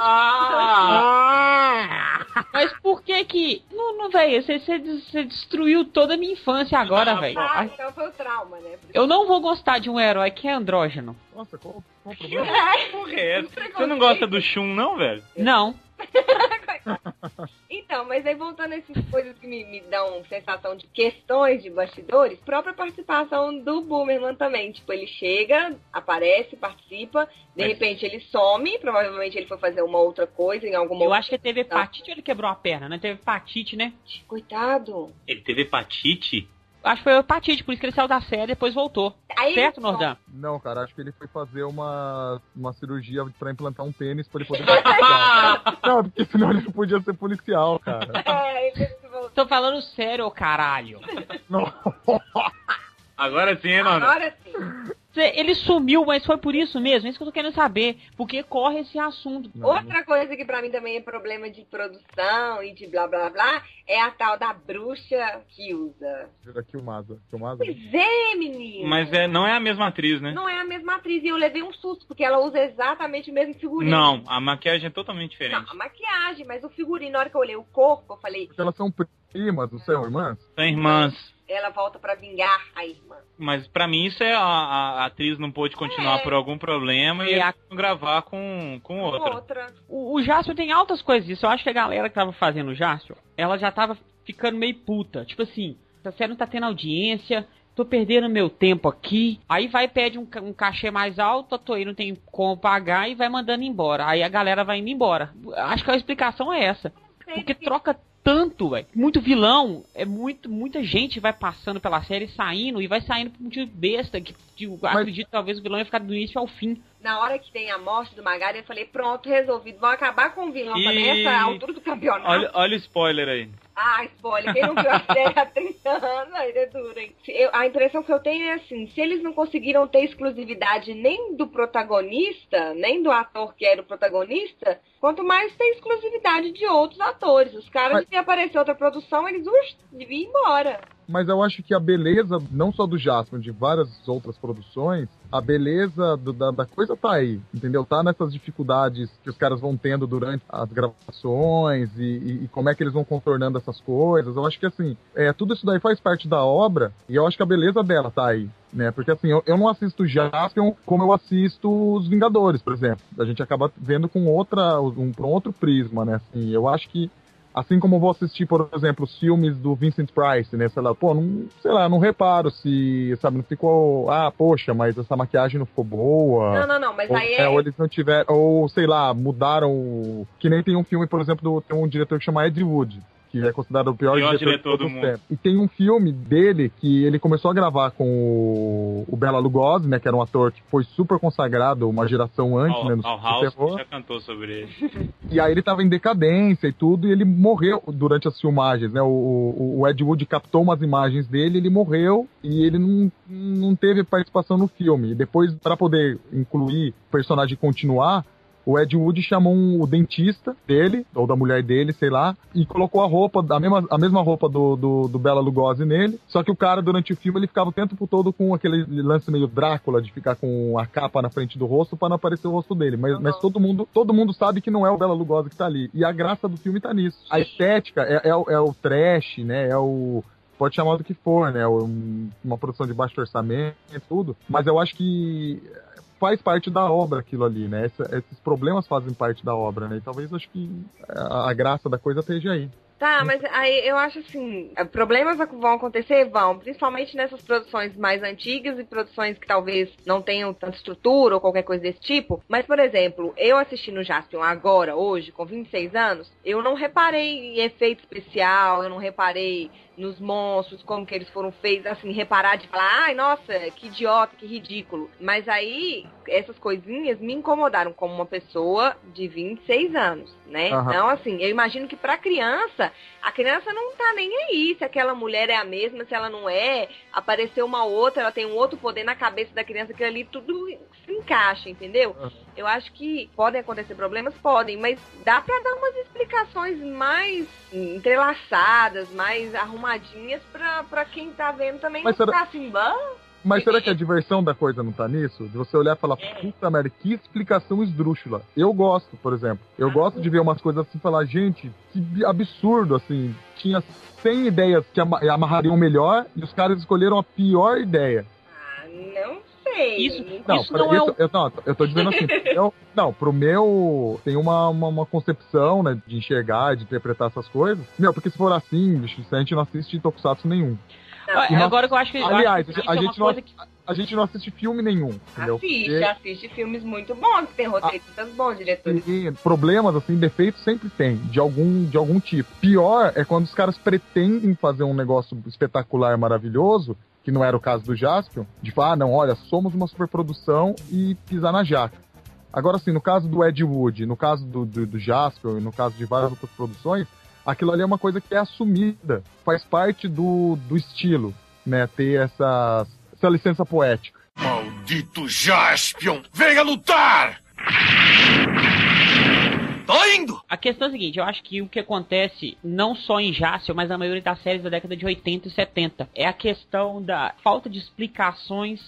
mas por que que... Não, não velho, você, você, destruiu toda a minha infância agora, velho. Ah, então foi o trauma, né? Eu não vou gostar de um herói que é andrógeno. Nossa, qual, qual o problema? Porra, é essa? Você não gosta do Shun, não, velho? Não. Então, mas aí voltando a essas coisas que me, me dão sensação de questões de bastidores, própria participação do Boomerman também. Tipo, ele chega, aparece, participa, de Mas- repente ele some, provavelmente ele foi fazer uma outra coisa em alguma Eu outra acho que teve hepatite ou ele quebrou a perna, né? Teve hepatite, né? Coitado. Ele teve hepatite? Acho que foi hepatite, por isso que ele saiu da série e depois voltou. Aí certo, Nordão? Não, cara, acho que ele foi fazer uma, uma cirurgia pra implantar um pênis pra ele poder. Não, porque senão ele não podia ser policial, cara. Tô falando sério, ô caralho. Não. Agora sim, hein, Nordão? Agora sim. Ele sumiu, mas foi por isso mesmo. É isso que eu tô querendo saber. Porque corre esse assunto. Outra coisa que pra mim também é problema de produção e de blá blá blá é a tal da bruxa que usa. Jura Kilmasa. Kilmasa? Pois é, menino. Mas é, não é a mesma atriz, né? Não é a mesma atriz e eu levei um susto, porque ela usa exatamente o mesmo figurino. Não, a maquiagem é totalmente Não, diferente. a maquiagem, mas o figurino, na hora que eu olhei o corpo, eu falei, Porque elas são primas, não são irmãs? São irmãs. Ela volta pra vingar a irmã. Mas pra mim isso é a, a- a atriz não pôde continuar É. por algum problema e E a- vão gravar com, com outra. Outra. O, o Jasper tem altas coisas disso. Eu acho que a galera que tava fazendo o Jasper, ela já tava ficando meio puta. Tipo assim, essa série não tá tendo audiência, tô perdendo meu tempo aqui. Aí vai e pede um, um cachê mais alto, a Toei não tem como pagar e vai mandando embora. Aí a galera vai indo embora. Acho que a explicação é essa. Porque troca tanto, velho. Muito vilão, é muito, muita gente vai passando pela série saindo e vai saindo por motivo besta que, eu acredito que talvez o vilão ia ficar do início ao fim. Na hora que tem a morte do Magari, eu falei, pronto, resolvido. Vão acabar com o vilão E- também nessa altura do campeonato. Olha, olha o spoiler aí. Ah, spoiler. Quem não viu a série há 30 anos, ainda é? Se eu- a impressão que eu tenho é assim, se eles não conseguiram ter exclusividade nem do protagonista, nem do ator que era o protagonista, quanto mais ter exclusividade de outros atores. Os caras Mas- deviam aparecer outra produção, eles ux, deviam ir embora. Mas eu acho que a beleza, não só do Jasper, de várias outras produções, a beleza do- da, da coisa tá aí, entendeu? Tá nessas dificuldades que os caras vão tendo durante as gravações e, e- e como é que eles vão contornando essas coisas. Eu acho que, assim, é, tudo isso daí faz parte da obra e eu acho que a beleza dela tá aí. Né? Porque assim, eu, eu não assisto Jaspion como eu assisto os Vingadores, por exemplo. A gente acaba vendo com outra, um, um outro prisma, né? Assim, eu acho que Assim como vou assistir, por exemplo, os filmes do Vincent Price, né? Sei lá, pô, não, sei lá, não reparo se, sabe, não ficou, ah, poxa, mas essa maquiagem não ficou boa. Não, não, não, mas ou, aí é- ou eles não tiveram, ou sei lá, mudaram. Que nem tem um filme, por exemplo, do, tem um diretor que chama Ed Wood. Que é considerado o pior, Pior diretor, diretor de do mundo. tempos. E tem um filme dele que ele começou a gravar com o, o Bela Lugosi, né? Que era um ator que foi super consagrado uma geração antes, Ao, né? No, House terror. já cantou sobre ele. E aí ele tava em decadência e tudo, e ele morreu durante as filmagens, né? O, o, o Ed Wood captou umas imagens dele, ele morreu e ele não, não teve participação no filme. E depois, para poder incluir o personagem e continuar, o Ed Wood chamou um- o dentista dele, ou da mulher dele, sei lá, e colocou a roupa, a mesma, a mesma roupa do, do, do Bela Lugosi nele. Só que o cara, durante o filme, ele ficava o tempo todo com aquele lance meio Drácula, de ficar com a capa na frente do rosto para não aparecer o rosto dele. Mas, mas todo, mundo, todo mundo sabe que não é o Bela Lugosi que tá ali. E a graça do filme tá nisso. A estética é, é, o- é o trash, né? É o pode chamar do que for, né? Um- Uma produção de baixo orçamento e tudo. Mas eu acho que faz parte da obra aquilo ali, né? Esses problemas fazem parte da obra, né? E talvez acho que a, a graça da coisa esteja aí. Tá, mas aí eu acho assim, problemas vão acontecer? Vão, principalmente nessas produções mais antigas e produções que talvez não tenham tanta estrutura ou qualquer coisa desse tipo. Mas, por exemplo, eu assistindo Jaspion agora, hoje, com 26 anos, eu não reparei em efeito especial, eu não reparei nos monstros, como que eles foram feitos, assim, reparar de falar, ai, nossa, que idiota, que ridículo. Mas aí, essas coisinhas me incomodaram como uma pessoa de 26 anos, né? Aham. Então, assim, eu imagino que pra criança, a criança não tá nem aí se aquela mulher é a mesma, se ela não é, apareceu uma outra, ela tem um outro poder na cabeça da criança que ali tudo se encaixa, entendeu? Eu acho que podem acontecer problemas, podem, mas dá pra dar umas explicações mais entrelaçadas, mais arrumadinhas pra, pra quem tá vendo também Mas não será- ficar assim, "Bah, Mas será que a diversão da coisa não tá nisso? De você olhar e falar, puta merda, que explicação esdrúxula. Eu gosto, por exemplo. Eu gosto de ver umas coisas assim e falar, gente, que absurdo, assim. Tinha 100 ideias que ama- amarrariam melhor e os caras escolheram a pior ideia. não sei. Isso, Não, isso não é isso- o... eu, não, eu tô dizendo assim, eu, não, pro meu, tem uma, uma, uma concepção, né, de enxergar, de interpretar essas coisas. Meu, porque se for assim, bicho, a gente não assiste Tokusatsu nenhum. Ah, E nós- Agora que eu acho que. Aliás, acho que a, é uma gente não, coisa ass- a gente não assiste filme nenhum, entendeu? Assiste, Porque- assiste filmes muito bons, que tem roteiristas bons, diretores. E problemas, assim, defeitos sempre tem, de algum, de algum tipo. Pior é quando os caras pretendem fazer um negócio espetacular, maravilhoso, que não era o caso do Jaspion, de falar, ah, não, olha, somos uma superprodução e pisar na jaca. Agora, assim, no caso do Ed Wood, no caso do, do, do Jaspion no caso de várias outras produções, aquilo ali é uma coisa que é assumida, faz parte do, do estilo, né, ter essa, essa licença poética. Maldito Jaspion! Venha lutar! Tô indo! A questão é a seguinte, eu acho que o que acontece não só em Jassel, mas na maioria das séries da década de 80 e 70 é a questão da falta de explicações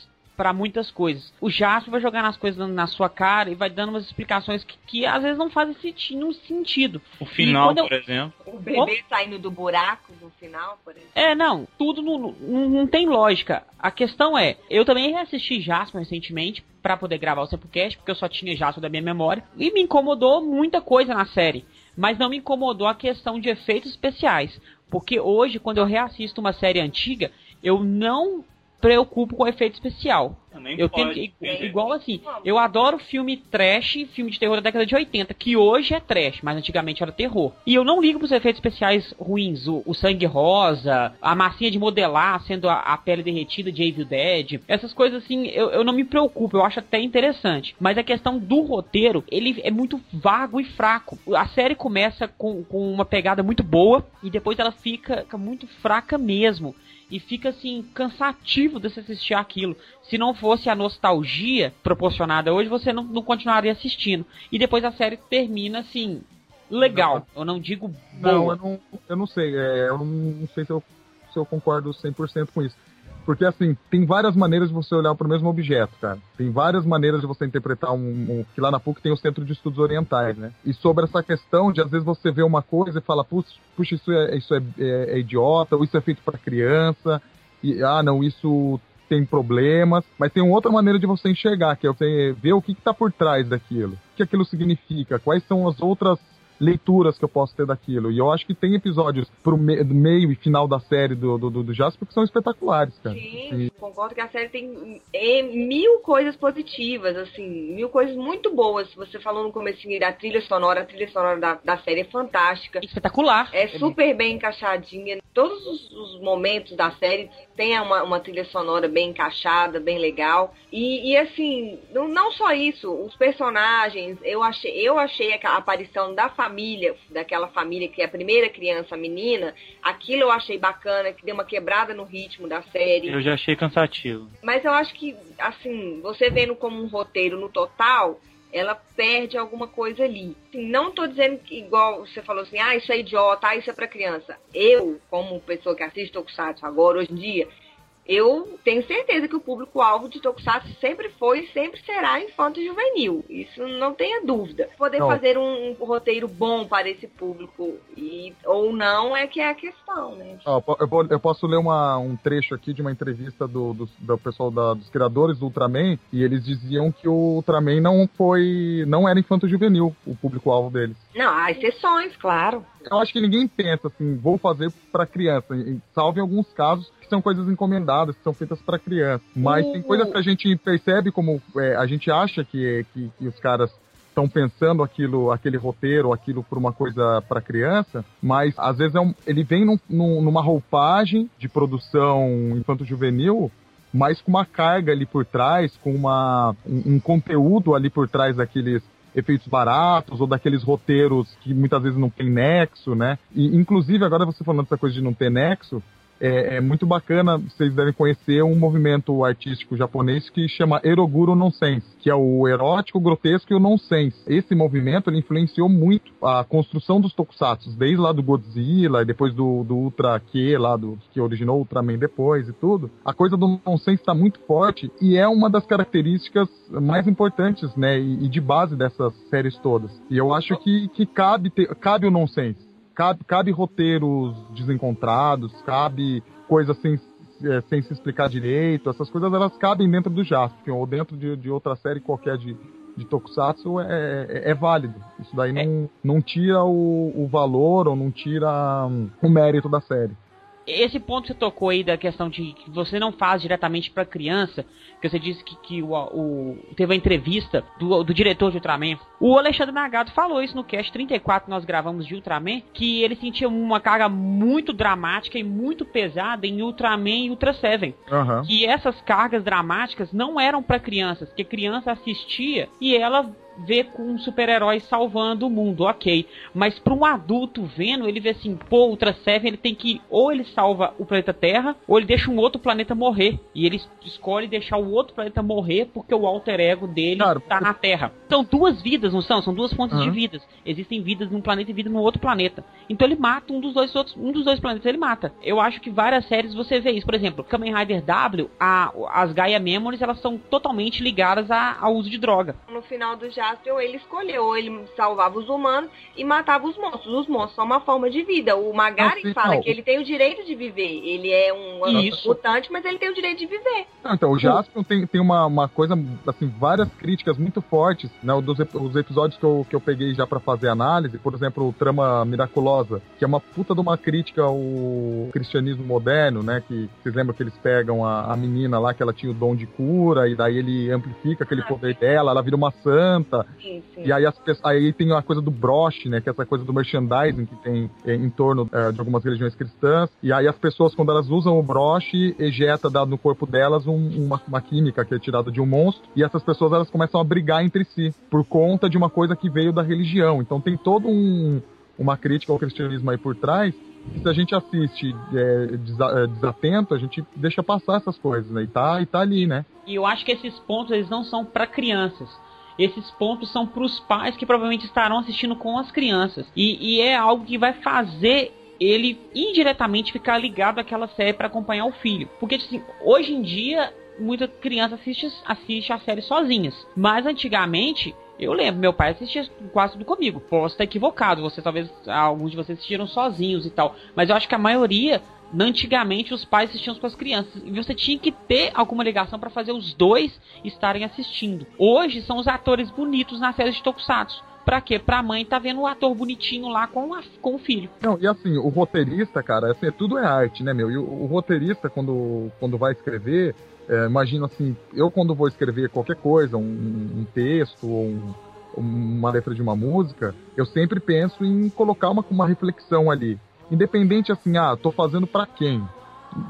pra muitas coisas. O Jasper vai jogando as coisas na sua cara e vai dando umas explicações que, que às vezes não fazem sentido. O final, eu- por exemplo. O bebê saindo do buraco no final, por exemplo. É, não, tudo não, não, não tem lógica. A questão é, eu também reassisti Jasper recentemente pra poder gravar o Samplecast, porque eu só tinha Jasper da minha memória, e me incomodou muita coisa na série. Mas não me incomodou a questão de efeitos especiais. Porque hoje, quando eu reassisto uma série antiga, eu não preocupo com efeito especial. Nem eu pode, tenho, igual assim, eu adoro filme trash, filme de terror da década de 80, que hoje é trash, mas antigamente era terror. E eu não ligo pros efeitos especiais ruins, o, o sangue rosa, a massinha de modelar sendo a, a pele derretida de Evil Dead, essas coisas assim, eu, eu não me preocupo, eu acho até interessante. Mas a questão do roteiro, ele é muito vago e fraco. A série começa com, com uma pegada muito boa e depois ela fica, fica muito fraca mesmo. E fica assim, cansativo de você assistir aquilo. Se não fosse a nostalgia proporcionada hoje, você não, não continuaria assistindo. E depois a série termina assim, legal. Eu não digo Não, boa. eu não, eu não sei. é, eu não, não sei se eu, se eu concordo 100% com isso. Porque, assim, tem várias maneiras de você olhar para o mesmo objeto, cara. Tem várias maneiras de você interpretar um, um. Que lá na PUC tem o Centro de Estudos Orientais, né? E sobre essa questão de, às vezes, você vê uma coisa e fala, puxa, isso, é, isso é, é- é idiota, ou isso é feito para criança, e, ah, não, isso tem problemas. Mas tem outra maneira de você enxergar, que é você ver o que está por trás daquilo. O que aquilo significa, quais são as outras leituras que eu posso ter daquilo. E eu acho que tem episódios pro me- do meio e final da série do, do, do, do Jasper que são espetaculares, cara. Sim, concordo que a série tem é, mil coisas positivas, assim, mil coisas muito boas. Você falou no comecinho da trilha sonora, a trilha sonora da, da série é fantástica. Espetacular. É super bem encaixadinha. Todos os, os momentos da série tem uma, uma trilha sonora bem encaixada, bem legal. E, e, assim, não, não só isso, os personagens, eu achei, eu achei a aparição da família, daquela família que é a primeira criança, a menina, aquilo eu achei bacana, que deu uma quebrada no ritmo da série. Eu já achei cansativo. Mas eu acho que, assim, você vendo como um roteiro no total, ela perde alguma coisa ali. Assim, não tô dizendo que, igual você falou assim, ah, isso é idiota, ah, isso é pra criança. Eu, como pessoa que assiste Tokusatsu agora, hoje em dia, eu tenho certeza que o público-alvo de Tokusatsu sempre foi e sempre será infanto e juvenil. Isso não tenha dúvida. Poder Não. fazer um, um roteiro bom para esse público e, ou não é que é a questão, né? Po- eu, eu posso ler uma- um trecho aqui de uma entrevista do, do, do pessoal da- dos criadores do Ultraman, e eles diziam que o Ultraman não foi. não era infanto juvenil, o público-alvo deles. Não, há exceções, claro. Eu acho que ninguém pensa assim, vou fazer pra criança, salvo em alguns casos que são coisas encomendadas, que são feitas pra criança. Mas tem coisas que a gente percebe como é, a gente acha que, que, que os caras estão pensando aquilo, aquele roteiro, aquilo por uma coisa para criança, mas às vezes é um, ele vem num, num, numa roupagem de produção infanto-juvenil, mas com uma carga ali por trás, com uma, um, um conteúdo ali por trás daqueles efeitos baratos ou daqueles roteiros que muitas vezes não tem nexo, né? E inclusive agora você falando dessa coisa de não ter nexo, é, é, muito bacana, vocês devem conhecer um movimento artístico japonês que chama Eroguro Nonsense, que é o erótico, grotesco e o nonsense. Esse movimento influenciou muito a construção dos tokusatsu, desde lá do Godzilla, depois do, do Ultra Q, lá do que originou o Ultraman depois e tudo. A coisa do nonsense está muito forte e é uma das características mais importantes, né, e, e de base dessas séries todas. E eu acho que, que cabe, cabe o nonsense cabe, cabe roteiros desencontrados, cabe coisas sem, é, sem se explicar direito, essas coisas elas cabem dentro do Jaspion ou dentro de, de outra série qualquer de, de Tokusatsu é, é, é, válido. Isso daí não, não tira o, o valor ou não tira um, o mérito da série esse ponto que você tocou aí da questão de que você não faz diretamente para criança, que você disse que, que o, o, teve a entrevista do, do diretor de Ultraman. O Alexandre Nagado falou isso no cast 34 que nós gravamos de Ultraman, que ele sentia uma carga muito dramática e muito pesada em Ultraman e Ultra Seven. Uhum. Que essas cargas dramáticas não eram para crianças, que a criança assistia e ela vê com um super-herói salvando o mundo, ok. Mas para um adulto vendo, ele vê assim, pô, Ultra Seven, ele tem que ou ele salva o planeta Terra, ou ele deixa um outro planeta morrer. E ele escolhe deixar o outro planeta morrer porque o alter ego dele Cara, tá na Terra. São duas vidas, não são? São duas fontes uhum. de vidas. Existem vidas num planeta e vida no outro planeta. Então ele mata um dos dois outros, um dos dois planetas, ele mata. Eu acho que várias séries você vê isso. Por exemplo, Kamen Rider W, a, as Gaia Memories, elas são totalmente ligadas a, ao uso de droga. No final do Jaspion, ele escolheu, ou ele salvava os humanos e matava os monstros. Os monstros são uma forma de vida. O Magari assim, fala não. que ele tem o direito de viver. Ele é um Isso. mutante, mas ele tem o direito de viver. Não, então, o Jaspion tem, tem uma, uma coisa, assim, várias críticas muito fortes, né? Dos os episódios que eu, que eu peguei já para fazer análise, por exemplo, o Trama Miraculosa, que é uma puta de uma crítica ao cristianismo moderno, né? Que vocês lembram que eles pegam a, a menina lá, que ela tinha o dom de cura, e daí ele amplifica aquele ah, poder dela, ela vira uma santa. Sim, sim. E aí, as, aí tem a coisa do broche, né? Que é essa coisa do merchandising que tem é, em torno é, de algumas religiões cristãs. E aí as pessoas, quando elas usam o broche, ejeta dado no corpo delas um, uma, uma química que é tirada de um monstro. E essas pessoas elas começam a brigar entre si por conta de uma coisa que veio da religião. Então tem todo um uma crítica ao cristianismo aí por trás, que se a gente assiste é, desatento, a gente deixa passar essas coisas, né? E tá, e tá ali, né? E eu acho que esses pontos eles não são para crianças esses pontos são para os pais que provavelmente estarão assistindo com as crianças. E, e é algo que vai fazer ele indiretamente ficar ligado àquela série para acompanhar o filho. Porque assim, hoje em dia muita criança assiste, assiste a série sozinhas. Mas antigamente eu lembro, meu pai assistia quase tudo comigo. Posso estar equivocado, você talvez alguns de vocês assistiram sozinhos e tal, mas eu acho que a maioria Antigamente os pais assistiam com as crianças e você tinha que ter alguma ligação para fazer os dois estarem assistindo. Hoje são os atores bonitos na série de Tokusatsu. Pra quê? Pra mãe tá vendo o ator bonitinho lá com, a, com o filho. Não, e assim, o roteirista, cara, assim, tudo é arte, né, meu? E o, o roteirista, quando, quando vai escrever, é, imagino assim, eu quando vou escrever qualquer coisa, um, um texto ou um, uma letra de uma música, eu sempre penso em colocar uma, uma reflexão ali. Independente assim, ah, tô fazendo para quem?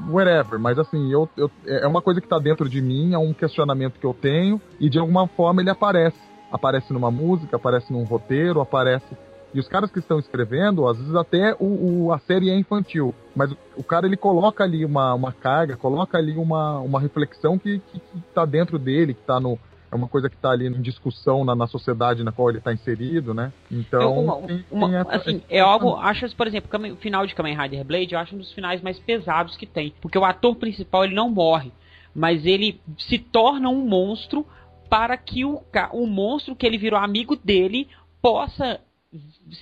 Whatever, mas assim, eu, eu, é uma coisa que tá dentro de mim, é um questionamento que eu tenho, e de alguma forma ele aparece. Aparece numa música, aparece num roteiro, aparece. E os caras que estão escrevendo, às vezes até o, o a série é infantil, mas o, cara ele coloca ali uma, uma carga, coloca ali uma, uma reflexão que, que, que tá dentro dele, que tá no, é uma coisa que está ali em discussão na, na sociedade na qual ele está inserido, né? Então, uma, tem, uma, tem essa, assim, é algo, acho, por exemplo, o final de Kamen Rider Blade, eu acho um dos finais mais pesados que tem, porque o ator principal ele não morre, mas ele se torna um monstro para que o, o monstro que ele virou amigo dele possa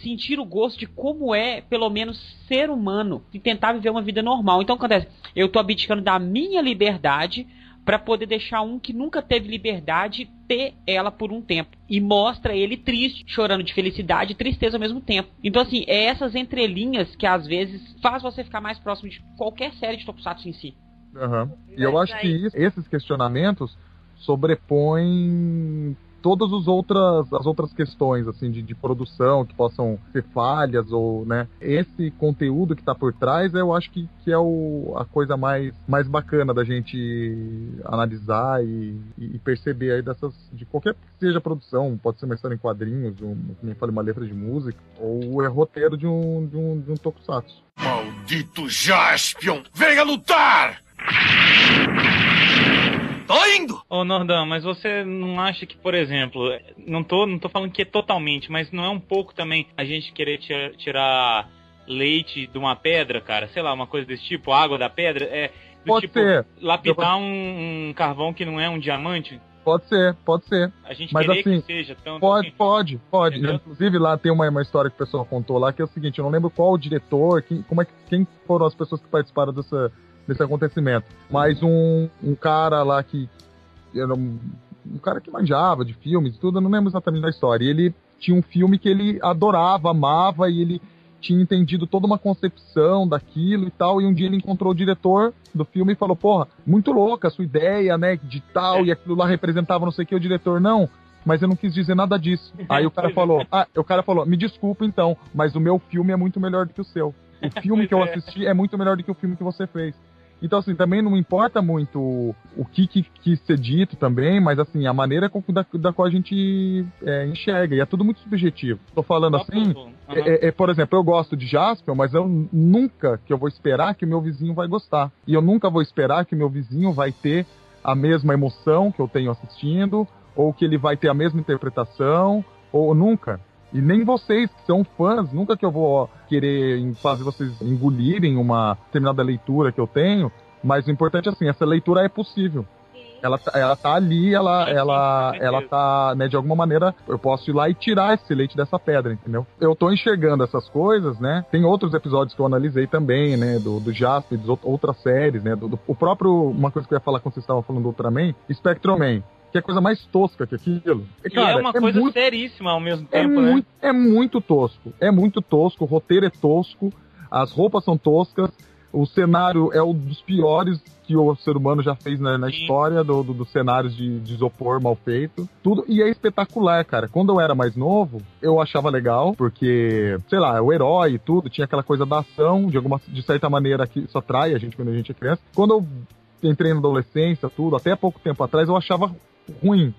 sentir o gosto de como é, pelo menos, ser humano e tentar viver uma vida normal. Então, acontece, eu estou abdicando da minha liberdade para poder deixar um que nunca teve liberdade ter ela por um tempo. E mostra ele triste, chorando de felicidade e tristeza ao mesmo tempo. Então, assim, é essas entrelinhas que às vezes faz você ficar mais próximo de qualquer série de Tokusatsu em si. Uhum. E eu acho que isso, esses questionamentos sobrepõem todas as outras, as outras questões, assim, de, de produção, que possam ser falhas, ou, né, esse conteúdo que tá por trás, eu acho que, que é o, a coisa mais, mais bacana da gente analisar e, e perceber aí dessas, de qualquer que seja produção, pode ser uma história em quadrinhos, um, como eu falei, uma letra de música, ou é roteiro de um, de um, de um tokusatsu. Maldito Jaspion! Venha lutar! Tô indo! Ô Nordão, mas você não acha que, por exemplo, não tô, não tô falando que é totalmente, mas não é um pouco também a gente querer tira- tirar leite de uma pedra, cara? Sei lá, uma coisa desse tipo, água da pedra? É, do Pode tipo, ser. lapidar um, um carvão que não é um diamante? Pode ser, pode ser. A gente Mas assim, que seja tanto Pode, assim? pode, pode. Inclusive lá tem uma, uma história que o pessoal contou lá que é o seguinte, eu não lembro qual o diretor, quem, como é que, quem foram as pessoas que participaram dessa, desse acontecimento. Mas um, um cara lá que era um, um cara que manjava de filmes e tudo, eu não lembro exatamente da história. E ele tinha um filme que ele adorava, amava e ele tinha entendido toda uma concepção daquilo e tal, e um dia ele encontrou o diretor do filme e falou, porra, muito louca a sua ideia, né, de tal, e aquilo lá representava não sei o que, o diretor, não, mas eu não quis dizer nada disso. Aí o cara falou, ah, o cara falou, me desculpa então, mas o meu filme é muito melhor do que o seu. O filme que eu assisti é muito melhor do que o filme que você fez. Então, assim, também não importa muito o, o que, que quis ser dito também, mas, assim, a maneira com, da, da qual a gente é, enxerga. E é tudo muito subjetivo. Tô falando assim, é, é, por exemplo, eu gosto de Jaspion, mas eu nunca que eu vou esperar que o meu vizinho vai gostar. E eu nunca vou esperar que o meu vizinho vai ter a mesma emoção que eu tenho assistindo, ou que ele vai ter a mesma interpretação, ou nunca. E nem vocês que são fãs, nunca que eu vou querer fazer vocês engolirem uma determinada leitura que eu tenho, mas o importante é assim, essa leitura é possível. Ela, tá- ela tá ali, ela, ela, ela tá, né, de alguma maneira, eu posso ir lá e tirar esse leite dessa pedra, entendeu? Eu tô enxergando essas coisas, né? Tem outros episódios que eu analisei também, né, do, do Jasper, de outras séries, né, do, do- o próprio, uma coisa que eu ia falar quando vocês estavam falando do Ultraman, Spectrum Man, que é coisa mais tosca que aquilo. E é uma coisa muito- seríssima ao mesmo é tempo, né? muito, é muito tosco. É muito tosco. O roteiro é tosco. As roupas são toscas. O cenário é um dos piores que o ser humano já fez na, na história do, do- dos cenários de, de isopor mal feito. Tudo. E é espetacular, cara. Quando eu era mais novo, eu achava legal, porque, sei lá, o herói e tudo, tinha aquela coisa da ação, de alguma de certa maneira que isso atrai a gente quando a gente é criança. Quando eu entrei na adolescência, tudo, até pouco tempo atrás, eu achava ruim.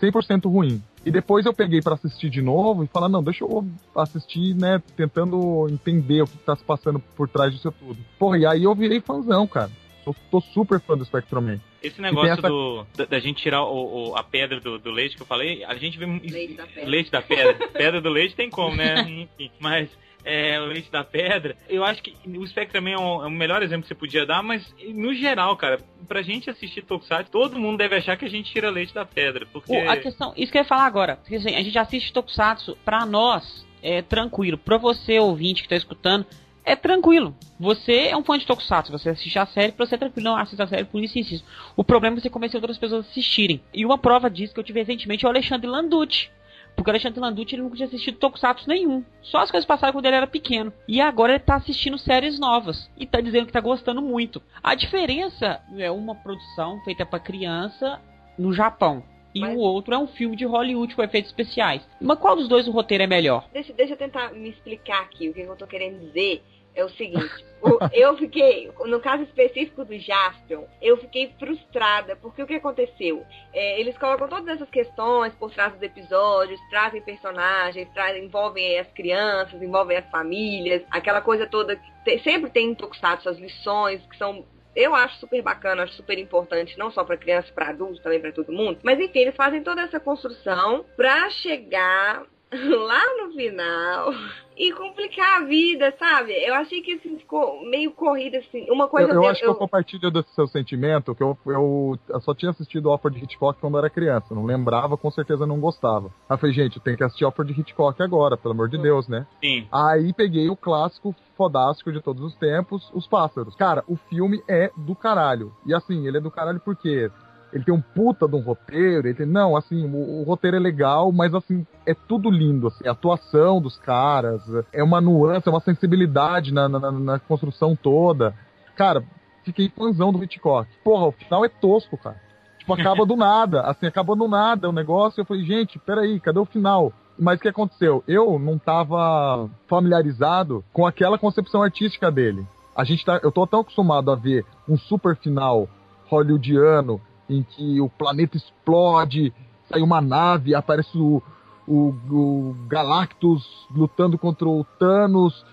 100% ruim. E depois eu peguei pra assistir de novo e falar, não, deixa eu assistir, né, tentando entender o que tá se passando por trás disso tudo. Porra, e aí eu virei fãzão, cara. Eu tô super fã do Spectrum Man. Esse negócio essa- do, da, da gente tirar o, o- a pedra do, do leite que eu falei, a gente vê. Leite da pedra. Leite da pedra. pedra do leite tem como, né? Enfim, mas. É, o leite da pedra. Eu acho que o Spectre também é o, é o melhor exemplo que você podia dar, mas no geral, cara, pra gente assistir Tokusatsu, todo mundo deve achar que a gente tira leite da pedra. Porque. O- a questão, isso que eu ia falar agora. Porque, assim, a gente assiste Tokusatsu, pra nós é tranquilo. Pra você, ouvinte que tá escutando, é tranquilo. Você é um fã de Tokusatsu, você assiste a série, pra você é tranquilo, não assiste a série por isso isso. O problema é você convencer outras pessoas a assistirem. E uma prova disso que eu tive recentemente é o Alexandre Landucci. Porque o Alexandre Landucci ele nunca tinha assistido Tokusatsu nenhum. Só as coisas passaram quando ele era pequeno. E agora ele tá assistindo séries novas. E tá dizendo que tá gostando muito. A diferença é uma produção feita pra criança no Japão. E o outro é um filme de Hollywood com efeitos especiais. Mas qual dos dois o roteiro é melhor? Deixa, deixa eu tentar me explicar aqui. O que eu tô querendo dizer é o seguinte. eu fiquei, no caso específico do Jaspion, eu fiquei frustrada, porque o que aconteceu? É, eles colocam todas essas questões por trás dos episódios, trazem personagens, trazem, envolvem as crianças, envolvem as famílias, aquela coisa toda te- sempre tem em Tokusatsu as lições, que são eu acho super bacana, acho super importante, não só para criança, para adulto, também para todo mundo. Mas enfim, eles fazem toda essa construção pra chegar lá no final e complicar a vida, sabe? Eu achei que assim, ficou meio corrida assim. Uma coisa eu, eu eu- acho que eu compartilho desse seu sentimento, que eu, eu, eu só tinha assistido Alfred Hitchcock quando eu era criança. Não lembrava, com certeza não gostava. Aí eu falei, gente, tem que assistir Alfred Hitchcock agora, pelo amor de Deus, né? Sim. Aí peguei o clássico fodástico de todos os tempos, Os Pássaros. Cara, o filme é do caralho. E assim, ele é do caralho porque ele tem um puta de um roteiro, ele tem, não, assim, o, o roteiro é legal, mas assim, é tudo lindo, assim, a atuação dos caras, é uma nuance, é uma sensibilidade na, na, na- construção toda. Cara, fiquei fãzão do Hitchcock. Porra, o final é tosco, cara. Tipo, acaba do nada. Assim, acaba do nada o negócio. Eu falei, gente, peraí, cadê o final? Mas o que aconteceu? Eu não estava familiarizado com aquela concepção artística dele. A gente tá, eu tô tão acostumado a ver um super final hollywoodiano em que o planeta explode, sai uma nave, aparece o, o, o Galactus lutando contra o Thanos,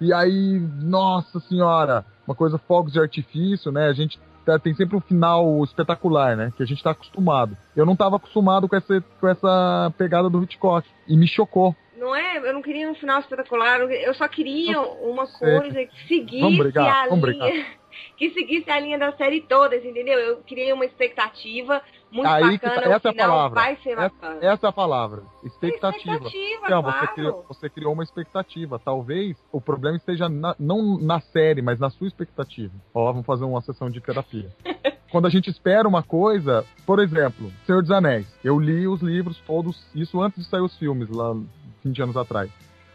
e aí, nossa senhora, uma coisa fogos de artifício, né? A gente tá- tem sempre um final espetacular, né? Que a gente tá acostumado. Eu não tava acostumado com essa, com essa pegada do Hitchcock. E me chocou. Não é? Eu não queria um final espetacular. Eu só queria uma coisa que seguisse Vamos brigar, a vamos linha. brigar. Que seguisse a linha da série toda, entendeu? Eu criei uma expectativa muito Aí que bacana. tá- essa é a final palavra. vai ser Essa, bacana. essa é a palavra. Expectativa. Expectativa, Então, você, claro. criou, você criou uma expectativa. Talvez o problema esteja na- não na série, mas na sua expectativa. Ó, vamos fazer uma sessão de terapia. Quando a gente espera uma coisa, por exemplo, Senhor dos Anéis. Eu li os livros todos, isso antes de sair os filmes, lá 20 anos atrás.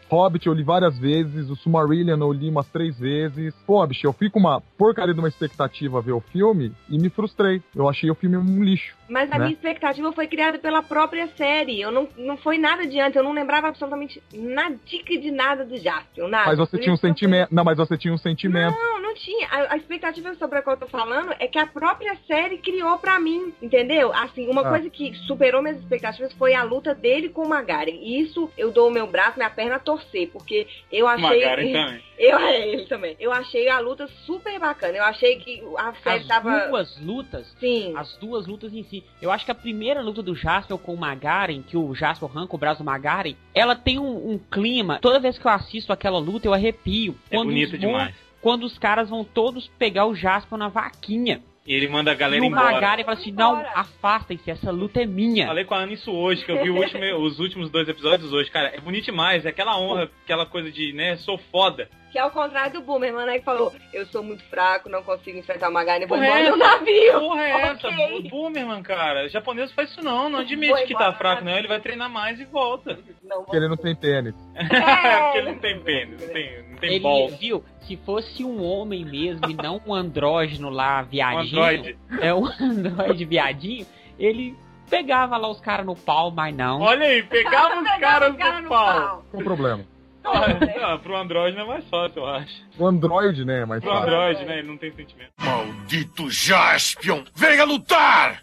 Hobbit eu li várias vezes, o Silmarillion eu li umas três vezes. Pô, bicho, eu fui com uma porcaria de uma expectativa ver o filme e me frustrei. Eu achei o filme um lixo. Mas a né? minha expectativa foi criada pela própria série. Eu não, não foi nada de antes. Eu não lembrava absolutamente nada de nada do Jaspion, nada. Mas você Por tinha um sentimento. Não, mas você tinha um sentimento. Não, não tinha. A, a expectativa sobre a qual eu tô falando é que a própria série criou pra mim, entendeu? Assim, uma Ah. coisa que superou minhas expectativas foi a luta dele com o Magaren. E isso eu dou o meu braço, minha perna a torcer, porque eu achei. Também. Eu, é, ele também. Eu achei a luta super bacana. Eu achei que a série As tava. duas lutas, Sim. as duas lutas em si. Eu acho que a primeira luta do Jasper com o Magaren, que o Jasper arranca o braço do Magaren, ela tem um, um clima. Toda vez que eu assisto aquela luta, eu arrepio. É bonito demais. Quando os caras vão todos pegar o Jasper na vaquinha. E ele manda a galera e o embora. Magaren fala assim: não, afastem-se, essa luta é minha. Falei com a Ana isso hoje, que eu vi o último- os últimos dois episódios hoje. Cara, é bonito demais. É aquela honra, aquela coisa de, né, sou foda. Que é o contrário do Boomerman, né? Que falou: Eu sou muito fraco, não consigo enfrentar o Magaren, vou embora é no essa? navio. Porra, é essa? Ok. O Boomerman, cara. O japonês faz isso não. Não admite que tá fraco, não. Ele vai treinar mais e volta. Porque ele não tem tênis. É, porque ele não tem pênis, não não tem Ele, balls. viu, se fosse um homem mesmo e não um andrógeno lá, viadinho. Um androide. É um androide viadinho, ele pegava lá os caras no pau, mas não. Olha aí, pegava os caras no pau. Qual o problema? Ah, pro Android não é mais fácil, eu acho. O Android, né? Mas Pro Android, né? Ele não tem sentimento. Maldito Jaspion! Venha lutar!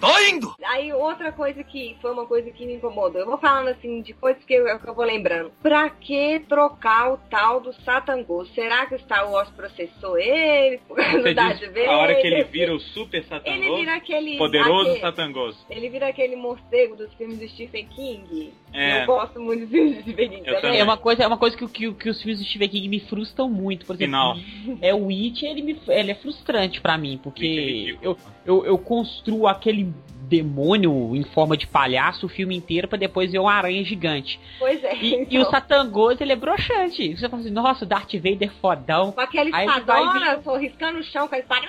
Tô indo! Aí outra coisa que foi uma coisa que me incomodou. Eu vou falando assim de coisas que eu, que eu vou lembrando. Pra que trocar o tal do Satangô? Será que o Star Wars processou ele? Por causa diz a hora que ele vira o super Ele satangoso, vira aquele. poderoso aquele- satangoso. Ele vira aquele morcego dos filmes do Stephen King. É. Eu gosto muito dos filmes do Stephen King. É uma coisa, é uma coisa que, que, que os filmes do Stephen King me frustram muito. Por exemplo, Final. é o It, ele, me, ele é frustrante pra mim, porque eu, eu, eu construo aquele demônio em forma de palhaço o filme inteiro pra depois ver uma aranha gigante. Pois é. E, então. e o Satangoso, ele é broxante. Você fala assim, nossa, o Darth Vader é fodão. Com aquela vai espadona, tô riscando o chão com a espada.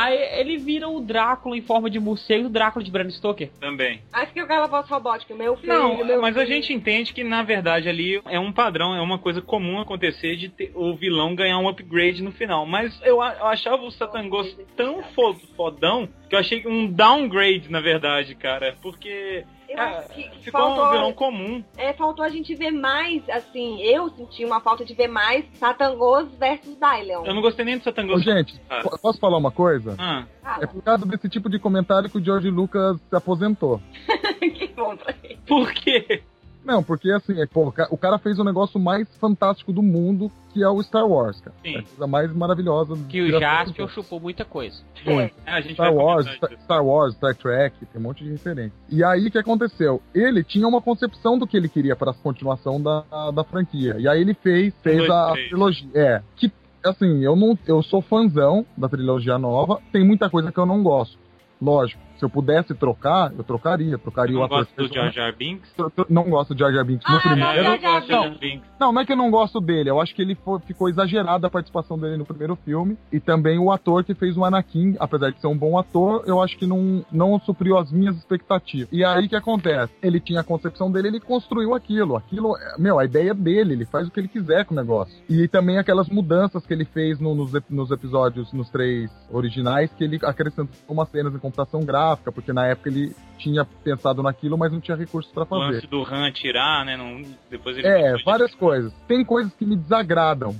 Aí ele vira o Drácula em forma de morcego, o Drácula de Bram Stoker. Também. Acho que o cara voz robótica, meu filho. Não, meu mas a filho. gente entende que na verdade ali é um padrão, é uma coisa comum acontecer de ter o vilão ganhar um upgrade no final. Mas eu, a- eu achava o Satangos tão fo- fodão que eu achei um downgrade na verdade, cara. Porque Eu é, acho que ficou faltou- um vilão comum. É, faltou a gente ver mais, assim, eu senti uma falta de ver mais Satangos versus Dylion. Eu não gostei nem do Ô, Satangos. gente, Ah. po- posso falar uma coisa? Ah. É por causa desse tipo de comentário que o George Lucas se aposentou. que bom pra ele. Por quê? Não, porque assim, é, pô, o ca- o cara fez o negócio mais fantástico do mundo, que é o Star Wars, cara. Sim. É a coisa mais maravilhosa. Que o Jaspion feita. chupou muita coisa. Muito. É, a gente Star Wars, Star, Wars, Star Trek, tem um monte de referência. E aí o que aconteceu? Ele tinha uma concepção do que ele queria para a continuação da, da franquia. E aí ele fez, fez dois, a, a trilogia. É. Que, assim, eu não. Eu sou fãzão da trilogia nova. Tem muita coisa que eu não gosto. Lógico. Se eu pudesse trocar, eu trocaria. Trocaria Eu o não ator gosto que do o Jar Jar Binks. Eu- eu não gosto de Jar Jar Binks no Ah, primeiro. eu não gosto de Jar não, Jar Binks. não, não é que eu não gosto dele. Eu acho que ele foi- ficou exagerada a participação dele no primeiro filme. E também o ator que fez o Anakin, apesar de ser um bom ator, eu acho que não, não supriu as minhas expectativas. E aí o que acontece? Ele tinha a concepção dele, ele construiu aquilo. Aquilo, é- meu, a ideia é dele, ele faz o que ele quiser com o negócio. E também aquelas mudanças que ele fez no- nos, nos episódios, nos três originais, que ele acrescentou umas cenas em computação gráfica, porque na época ele tinha pensado naquilo, mas não tinha recursos pra O fazer. lance do Han tirar, né? Não, depois ele É, várias coisas. Tem coisas que me desagradam.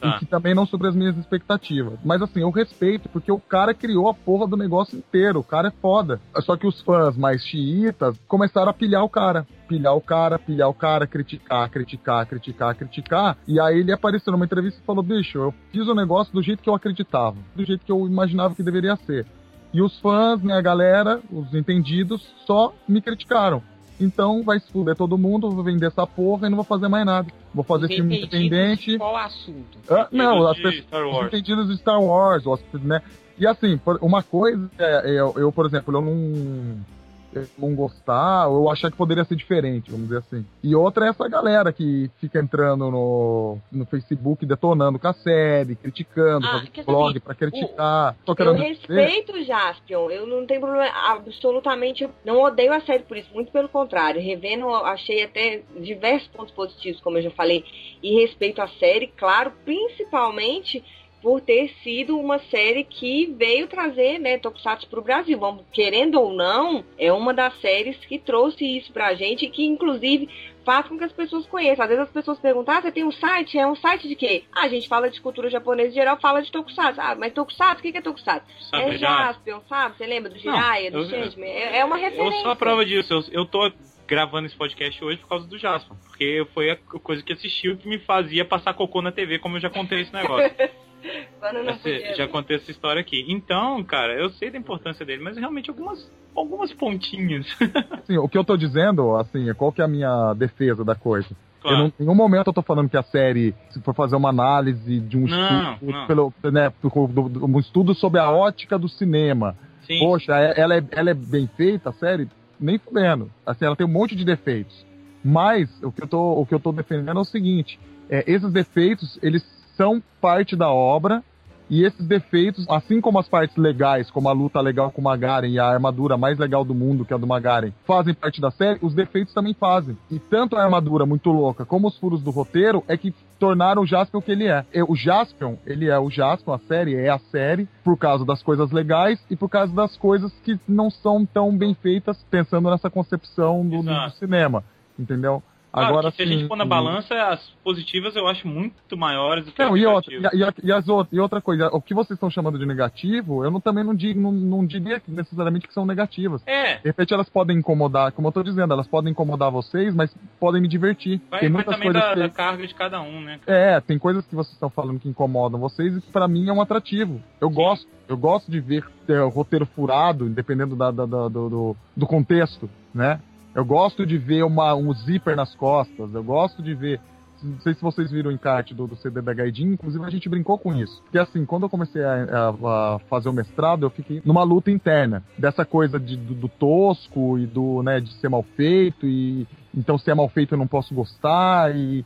Tá. E que também não sobre as minhas expectativas. Mas assim, eu respeito, porque o cara criou a porra do negócio inteiro. O cara é foda. Só que os fãs mais xiitas começaram a pilhar o cara. Pilhar o cara, pilhar o cara, criticar, criticar, criticar, criticar. E aí ele apareceu numa entrevista e falou: bicho, eu fiz o negócio do jeito que eu acreditava, do jeito que eu imaginava que deveria ser. E os fãs, né, a galera, os entendidos, só me criticaram. Então vai se fuder todo mundo, vou vender essa porra e não vou fazer mais nada. Vou fazer filme independente. Qual o assunto? Ah, não, as de pessoas entendidos de Star Wars, os- né? E assim, uma coisa é eu, eu, por exemplo, eu não eu não gostar, ou eu achar que poderia ser diferente, vamos dizer assim. E outra é essa galera que fica entrando no, no Facebook detonando com a série, criticando, Ah, fazendo blog pra criticar. Tô Eu dizer- respeito o Jaspion, eu não tenho problema, absolutamente, não odeio a série por isso, muito pelo contrário, revendo, achei até diversos pontos positivos, como eu já falei, e respeito a série, claro, principalmente por ter sido uma série que veio trazer, né, Tokusatsu pro Brasil, vamos, querendo ou não, é uma das séries que trouxe isso pra gente, e que inclusive faz com que as pessoas conheçam. Às vezes as pessoas perguntam, ah, você tem um site? É um site de quê? Ah, a gente fala de cultura japonesa em geral, fala de Tokusatsu. Ah, mas Tokusatsu, o que é Tokusatsu? Sabe é? Jaspion, sabe? Você lembra do Jiraiya, do eu- Changeman? É, é uma Eu referência. sou a prova disso. Eu, eu tô gravando esse podcast hoje por causa do Jasper. Porque foi a coisa que assistiu que me fazia passar cocô na TV, como eu já contei esse negócio. Quando não podia. já contei essa história aqui. Então, cara, eu sei da importância dele, mas realmente algumas, algumas pontinhas. Assim, o que eu tô dizendo, assim, qual que é a minha defesa da coisa? Claro. Não, em nenhum momento eu tô falando que a série, se for fazer uma análise de um Não, estudo, não. Pelo, né, do- do- do- um estudo sobre a ótica do cinema. Sim. Poxa, é- ela é, ela é bem feita, a série? Nem fudendo. Assim, ela tem um monte de defeitos. Mas o que eu tô, o que eu tô defendendo é o seguinte: é, esses defeitos, eles são parte da obra. E esses defeitos, assim como as partes legais, como a luta legal com o Magaren e a armadura mais legal do mundo, que é a do Magaren, fazem parte da série, os defeitos também fazem. E tanto a armadura muito louca como os furos do roteiro é que tornaram o Jaspion o que ele é. E O Jaspion, ele é o Jaspion, a série é a série, por causa das coisas legais e por causa das coisas que não são tão bem feitas, pensando nessa concepção do, do cinema. Entendeu? Claro Agora se a gente sim, pôr na balança, as positivas eu acho muito maiores do que Não, as e outra, negativas. e, a- e as outras, e outra coisa, o que vocês estão chamando de negativo, eu não, também não, digo, não, não diria necessariamente que são negativas. É. De repente elas podem incomodar, como eu tô dizendo, elas podem incomodar vocês, mas podem me divertir. Vai, tem muitas também coisas da, que... da carga de cada um, né? É, tem coisas que vocês estão falando que incomodam vocês e que pra mim é um atrativo. Eu gosto, eu gosto de ver o roteiro furado, dependendo da, da- da- do, do, do contexto, né? Eu gosto de ver uma, um zíper nas costas, eu gosto de ver. Não sei se vocês viram o encarte do, do CD da Gaidin, inclusive a gente brincou com isso. Porque assim, quando eu comecei a, a- a fazer o mestrado, eu fiquei numa luta interna. Dessa coisa de, do, do tosco e do, né, de ser mal feito, e então se é mal feito eu não posso gostar, e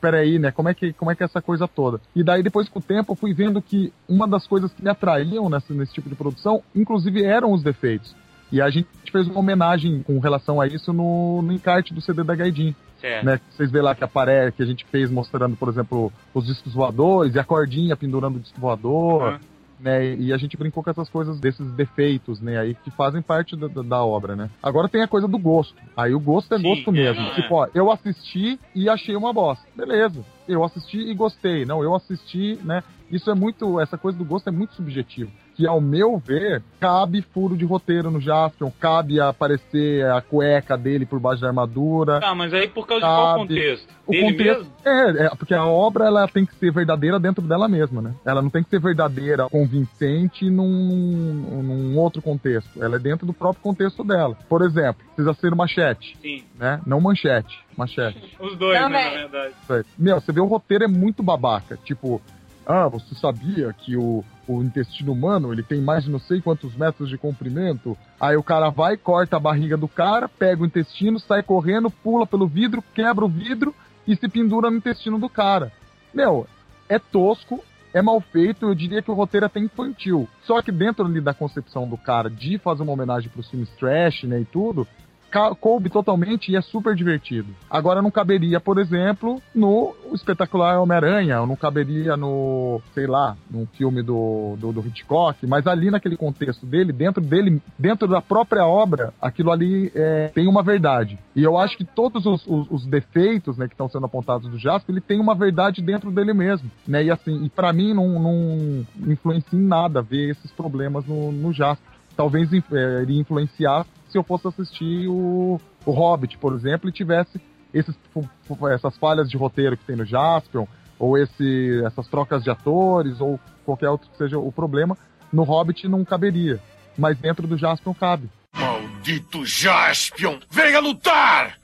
peraí, né? Como é, que, como é que é essa coisa toda? E daí, depois com o tempo, eu fui vendo que uma das coisas que me atraíam nessa, nesse tipo de produção, inclusive, eram os defeitos. E a gente fez uma homenagem com relação a isso no, no encarte do CD da Gaidin. Certo. Né? Vocês vê lá que aparece, que a gente fez mostrando, por exemplo, os discos voadores e a cordinha pendurando o disco voador. Uhum. Né, e a gente brincou com essas coisas, desses defeitos, né, aí que fazem parte da, da- da obra, né. Agora tem a coisa do gosto. Aí o gosto é Sim, gosto mesmo. é. Tipo, ó, eu assisti e achei uma bosta. Beleza. Eu assisti e gostei. Não, eu assisti, né. Isso é muito, essa coisa do gosto é muito subjetivo. Que ao meu ver, cabe furo de roteiro no Jaspion, cabe aparecer a cueca dele por baixo da armadura. Tá, mas aí por causa de qual Cabe. contexto? O Dele contexto mesmo? é, é, porque a obra ela tem que ser verdadeira dentro dela mesma, né? Ela não tem que ser verdadeira, convincente num, num outro contexto. Ela é dentro do próprio contexto dela. Por exemplo, precisa ser machete, Sim. né? Não manchete, machete. Os dois, né, Também. na verdade. Meu, você vê o roteiro é muito babaca. Tipo, ah, você sabia que o, o intestino humano, ele tem mais de não sei quantos metros de comprimento. Aí o cara vai, corta a barriga do cara, pega o intestino, sai correndo, pula pelo vidro, quebra o vidro e se pendura no intestino do cara. Meu, é tosco, é mal feito, eu diria que o roteiro é até infantil. Só que dentro ali da concepção do cara de fazer uma homenagem pros filmes trash, né, e tudo, coube totalmente e é super divertido. Agora não caberia, por exemplo, no espetacular Homem-Aranha, ou não caberia no, sei lá, num filme do, do, do Hitchcock, mas ali naquele contexto dele, dentro dele, dentro da própria obra, aquilo ali é, tem uma verdade. E eu acho que todos os, os, os defeitos, né, que estão sendo apontados do Jasper, ele tem uma verdade dentro dele mesmo, né, e assim, e para mim não, não influencia em nada ver esses problemas no, no Jasper. Talvez é, iria influenciar se eu fosse assistir o, o Hobbit, por exemplo, e tivesse esses, essas falhas de roteiro que tem no Jaspion, ou esse, essas trocas de atores, ou qualquer outro que seja o problema, no Hobbit não caberia. Mas dentro do Jaspion cabe. Maldito Jaspion! Venha lutar!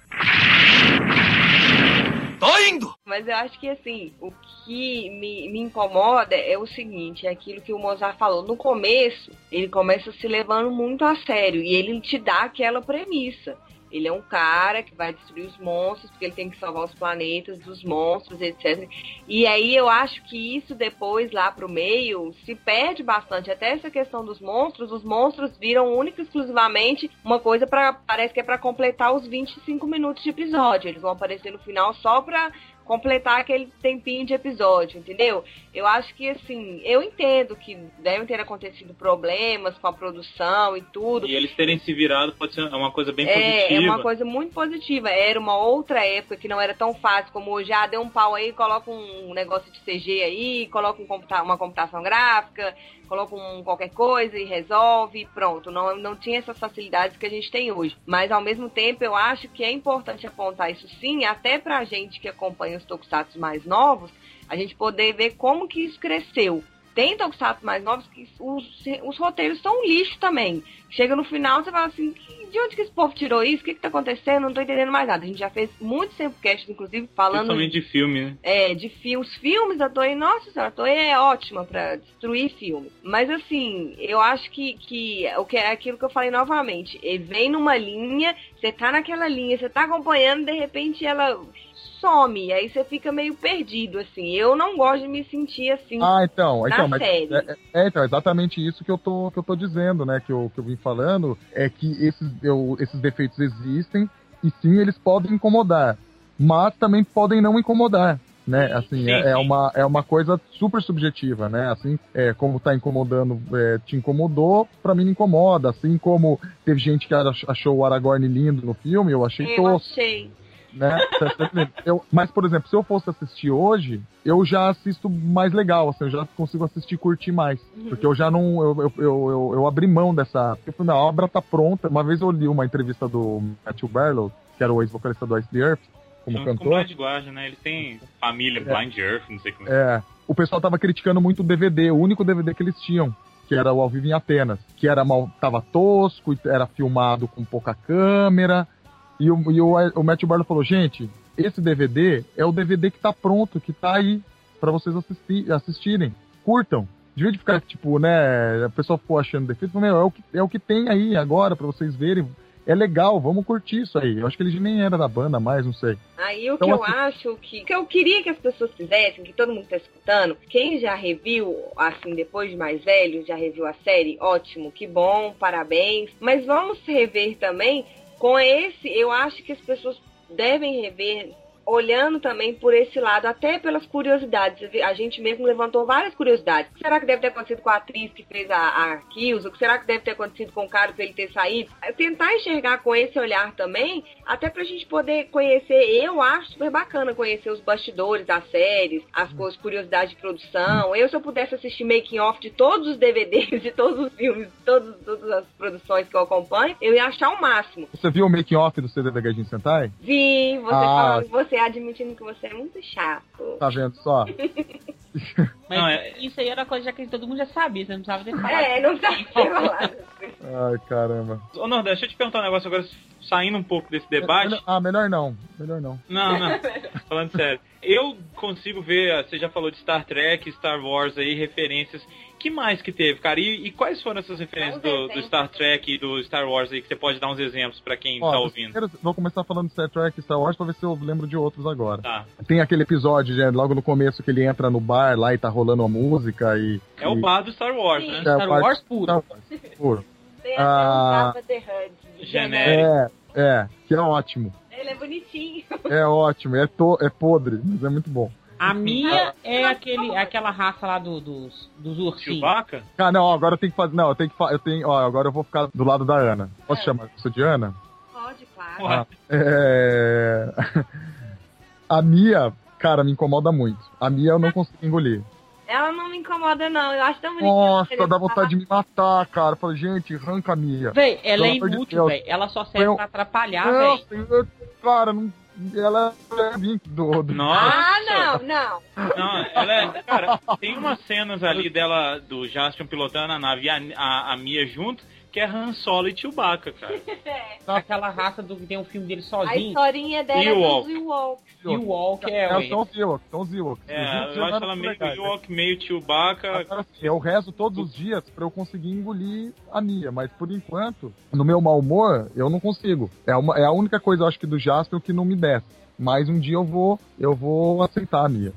Tô indo! Mas eu acho que assim, o que me, me incomoda é o seguinte, é aquilo que o Mozart falou. No começo, ele começa se levando muito a sério e ele te dá aquela premissa. Ele é um cara que vai destruir os monstros, porque ele tem que salvar os planetas dos monstros, etc. E aí eu acho que isso depois, lá pro meio, se perde bastante. Até essa questão dos monstros, os monstros viram única e exclusivamente uma coisa para Parece que é para completar os 25 minutos de episódio. Eles vão aparecer no final só pra completar aquele tempinho de episódio, entendeu? Eu acho que assim, eu entendo que devem ter acontecido problemas com a produção e tudo. E eles terem se virado pode ser uma coisa bem É, positiva. é uma coisa muito positiva. Era uma outra época que não era tão fácil como hoje. Ah, deu um pau aí, coloca um negócio de CG aí, coloca um computa uma computação gráfica, coloca um qualquer coisa e resolve, pronto. Não, não tinha essas facilidades que a gente tem hoje. Mas ao mesmo tempo, eu acho que é importante apontar isso sim, até pra gente que acompanha os tokusatsu mais novos, a gente poder ver como que isso cresceu. Tem tokusatsu mais novos que os, os roteiros são um lixo também. Chega no final, você fala assim, "Que- de onde que esse povo tirou isso? O que que tá acontecendo? Não tô entendendo mais nada. A gente já fez muitos Sempocast, inclusive, falando Principalmente de filme, né? é, de filmes, filmes da Toei, nossa senhora, a Toei é ótima pra destruir filmes. Mas assim, eu acho que, que o que é aquilo que eu falei novamente, ele vem numa linha, você tá naquela linha, você tá acompanhando, de repente ela some, aí você fica meio perdido, assim. Eu não gosto de me sentir assim Ah, então, na então, mas série. é, é- é, então, exatamente isso que eu tô, que eu tô dizendo, né? Que eu, que eu vim falando, é que esses, eu- esses defeitos existem e sim, eles podem incomodar, mas também podem não incomodar. Né, assim, Sim, é, é sim. uma, é uma coisa super subjetiva, né? Assim, é, como tá incomodando, é, te incomodou, pra mim não incomoda. Assim como teve gente que ach- achou o Aragorn lindo no filme, eu achei Eu tosco achei. Né? Eu- mas, por exemplo, se eu fosse assistir hoje, eu já assisto mais legal, assim, eu já consigo assistir e curtir mais. Porque eu já não. Eu, eu, eu, eu, abri mão dessa. Porque eu falei, "Não, a obra tá pronta. Uma vez eu li uma entrevista do Matthew Barlow, que era o ex-vocalista do Ice the Earth, como Junto com cantor. Blind Guardian, né? Ele tem família, É. Blind Earth, não sei como É, o pessoal tava criticando muito o DVD, o único DVD que eles tinham, que era o Ao Vivo em Atenas, que era mal, tava tosco, era filmado com pouca câmera. E o, e o, o Matthew Barlow falou, gente, esse DVD é o DVD que tá pronto, que tá aí pra vocês assisti assistirem. Curtam. De vez de ficar, tipo, né, a pessoa ficou achando defeito, meu, é o, que, é o que tem aí agora pra vocês verem. É legal, vamos curtir isso aí. Eu acho que ele nem era da banda mais, não sei. Aí o Então, que eu assim- acho que, que eu queria que as pessoas fizessem, que todo mundo tá escutando, quem já reviu, assim, depois de mais velho, já reviu a série, ótimo, que bom, parabéns. Mas vamos rever também com esse, eu acho que as pessoas devem rever olhando também por esse lado, até pelas curiosidades. A gente mesmo levantou várias curiosidades. O que será que deve ter acontecido com a atriz que fez a, a Kills? O que será que deve ter acontecido com o cara pra ele ter saído? Tentar enxergar com esse olhar também, até pra gente poder conhecer, eu acho super bacana conhecer os bastidores das séries, as coisas, curiosidades de produção. Eu, se eu pudesse assistir making off de todos os DVDs, de todos os filmes, de todos, todas as produções que eu acompanho, eu ia achar o máximo. Você viu o making off do CD da Gajin Sentai? Vi você Ah. falando, você admitindo que você é muito chato. Tá vendo só? Mas Não, é- isso aí era coisa já que todo mundo já sabia, você não precisava ter falado. É, não sabe falar. Ai, caramba. Ô, Nordeste, deixa eu te perguntar um negócio agora, saindo um pouco desse debate. Melhor- ah, melhor não. Melhor não. Não, não. Falando sério. Eu consigo ver, você já falou de Star Trek, Star Wars aí, referências que mais que teve, cara? E, e quais foram essas referências do, do Star Trek e do Star Wars aí que você pode dar uns exemplos pra quem Ó, tá ouvindo? primeiros- Vou começar falando de Star Trek e Star Wars pra ver se eu lembro de outros agora. Tá. Tem aquele episódio, né, logo no começo, que ele entra no bar lá e tá rolando uma música e. É o e- bar do Star Wars, né? É, Star Wars puro. Star Wars puro. Tem até Ah. um the. Genérico. É, é, que é ótimo. Ele é bonitinho. É ótimo, é, to, é podre, mas é muito bom. A minha é aquele, é aquela raça lá do- dos, dos ursinhos. Chewbacca? Ah, não, agora eu tenho que fazer. Não, eu tenho que fa- eu tenho, ó, agora eu vou ficar do lado da Ana. Posso chamar você de Ana? Pode, claro. Ah, é... A Mia, cara, me incomoda muito. A Mia eu não consigo engolir. Ela não me incomoda, não. Eu acho tão bonitinho. Nossa, dá vontade de me matar, cara. Eu falo, gente, arranca a Mia. Véi, ela é Pelo inútil, véi. Ela só serve Eu- pra atrapalhar, eu- cara, não, ela é vir do, do... Ah, não, não. Não, ela é. Cara, tem umas cenas ali dela, do Jaspion pilotando a nave e a, a, a Mia junto, que é Han Solo e Chewbacca, cara. Aquela raça do que tem um filme dele A sozinho. historinha dela é Ewok. dos Ewok. E o Walk é, É, ué. são os Ewoks, são os. Os É, eu acho ela meio legais, né? Ewok, meio Chewbacca. Agora sim, eu rezo todos os dias pra eu conseguir engolir a Mia, mas por enquanto, no meu mau humor, eu não consigo. É, uma, é a única coisa, eu acho que do Jasper que não me desce. Mas um dia eu vou, eu vou aceitar a Mia.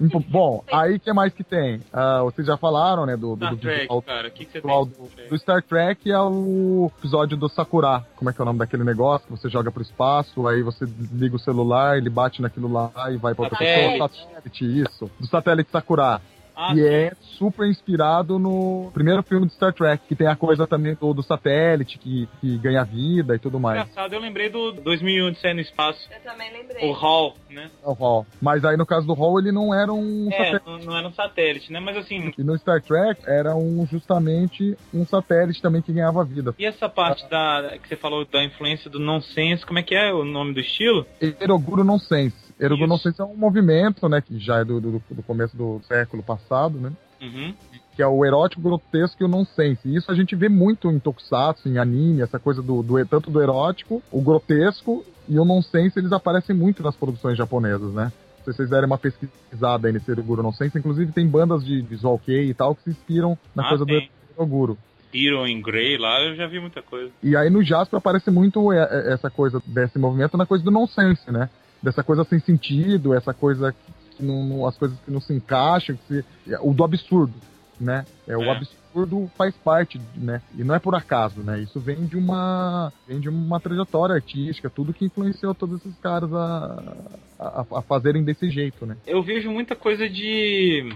Bom, aí o que mais que tem? Ah, vocês já falaram, né, do, do, Star do Trek, visual- cara, o que, que você visual tem? do, do Star Trek é o episódio do Sakura. Como é que é o nome daquele negócio? Que você joga pro espaço, aí você liga o celular, ele bate naquilo lá e vai pra outra Satélite. pessoa. Satélite, isso. Do satélite Sakura. Ah, e é super inspirado no primeiro filme de Star Trek, que tem a coisa também do, do satélite que, que ganha vida e tudo mais. Engraçado, eu lembrei do 2001 de no Espaço. Eu também lembrei. O Hall, né? É o Hall. Mas aí no caso do Hall ele não era um É, satélite. não, não era um satélite, né? Mas assim, E no Star Trek era um, justamente um satélite também que ganhava vida. e essa parte da que você falou da influência do nonsense, como é que é o nome do estilo? Eroguro Nonsense. Nonsense é um movimento, né, que já é do, do, do começo do século passado, né? Uhum. Que é o erótico, grotesco e o nonsense. E isso a gente vê muito em tokusatsu, em anime, essa coisa do, do tanto do erótico, o grotesco e o nonsense, eles aparecem muito nas produções japonesas, né? Se vocês derem uma pesquisada aí nesse Eroguro Nonsense, inclusive tem bandas de visual kei e tal que se inspiram na Ah, coisa tem. do Eroguro. Hero in Grey lá, eu já vi muita coisa. E aí no Jasper aparece muito é, é, essa coisa desse movimento na coisa do nonsense, né? Dessa coisa sem sentido, essa coisa que não, as coisas que não se encaixam, que se- é, o do absurdo, né? É, o É. absurdo faz parte, né? E não é por acaso, né? Isso vem de uma vem de uma trajetória artística, tudo que influenciou todos esses caras a, a, a fazerem desse jeito, né? Eu vejo muita coisa de.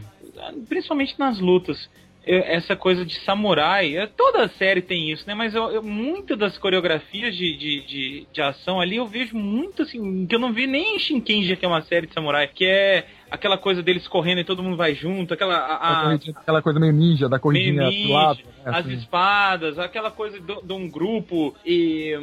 Principalmente nas lutas. Essa coisa de samurai, toda série tem isso, né? Mas eu, eu, muito das coreografias de, de, de, de ação ali eu vejo muito assim, que eu não vi nem em Shinkenja, que é uma série de samurai, que é aquela coisa deles correndo e todo mundo vai junto, aquela. a- A a- aquela coisa meio ninja, da corridinha meio do ninja, lado. Né? as Assim. espadas, aquela coisa de um grupo e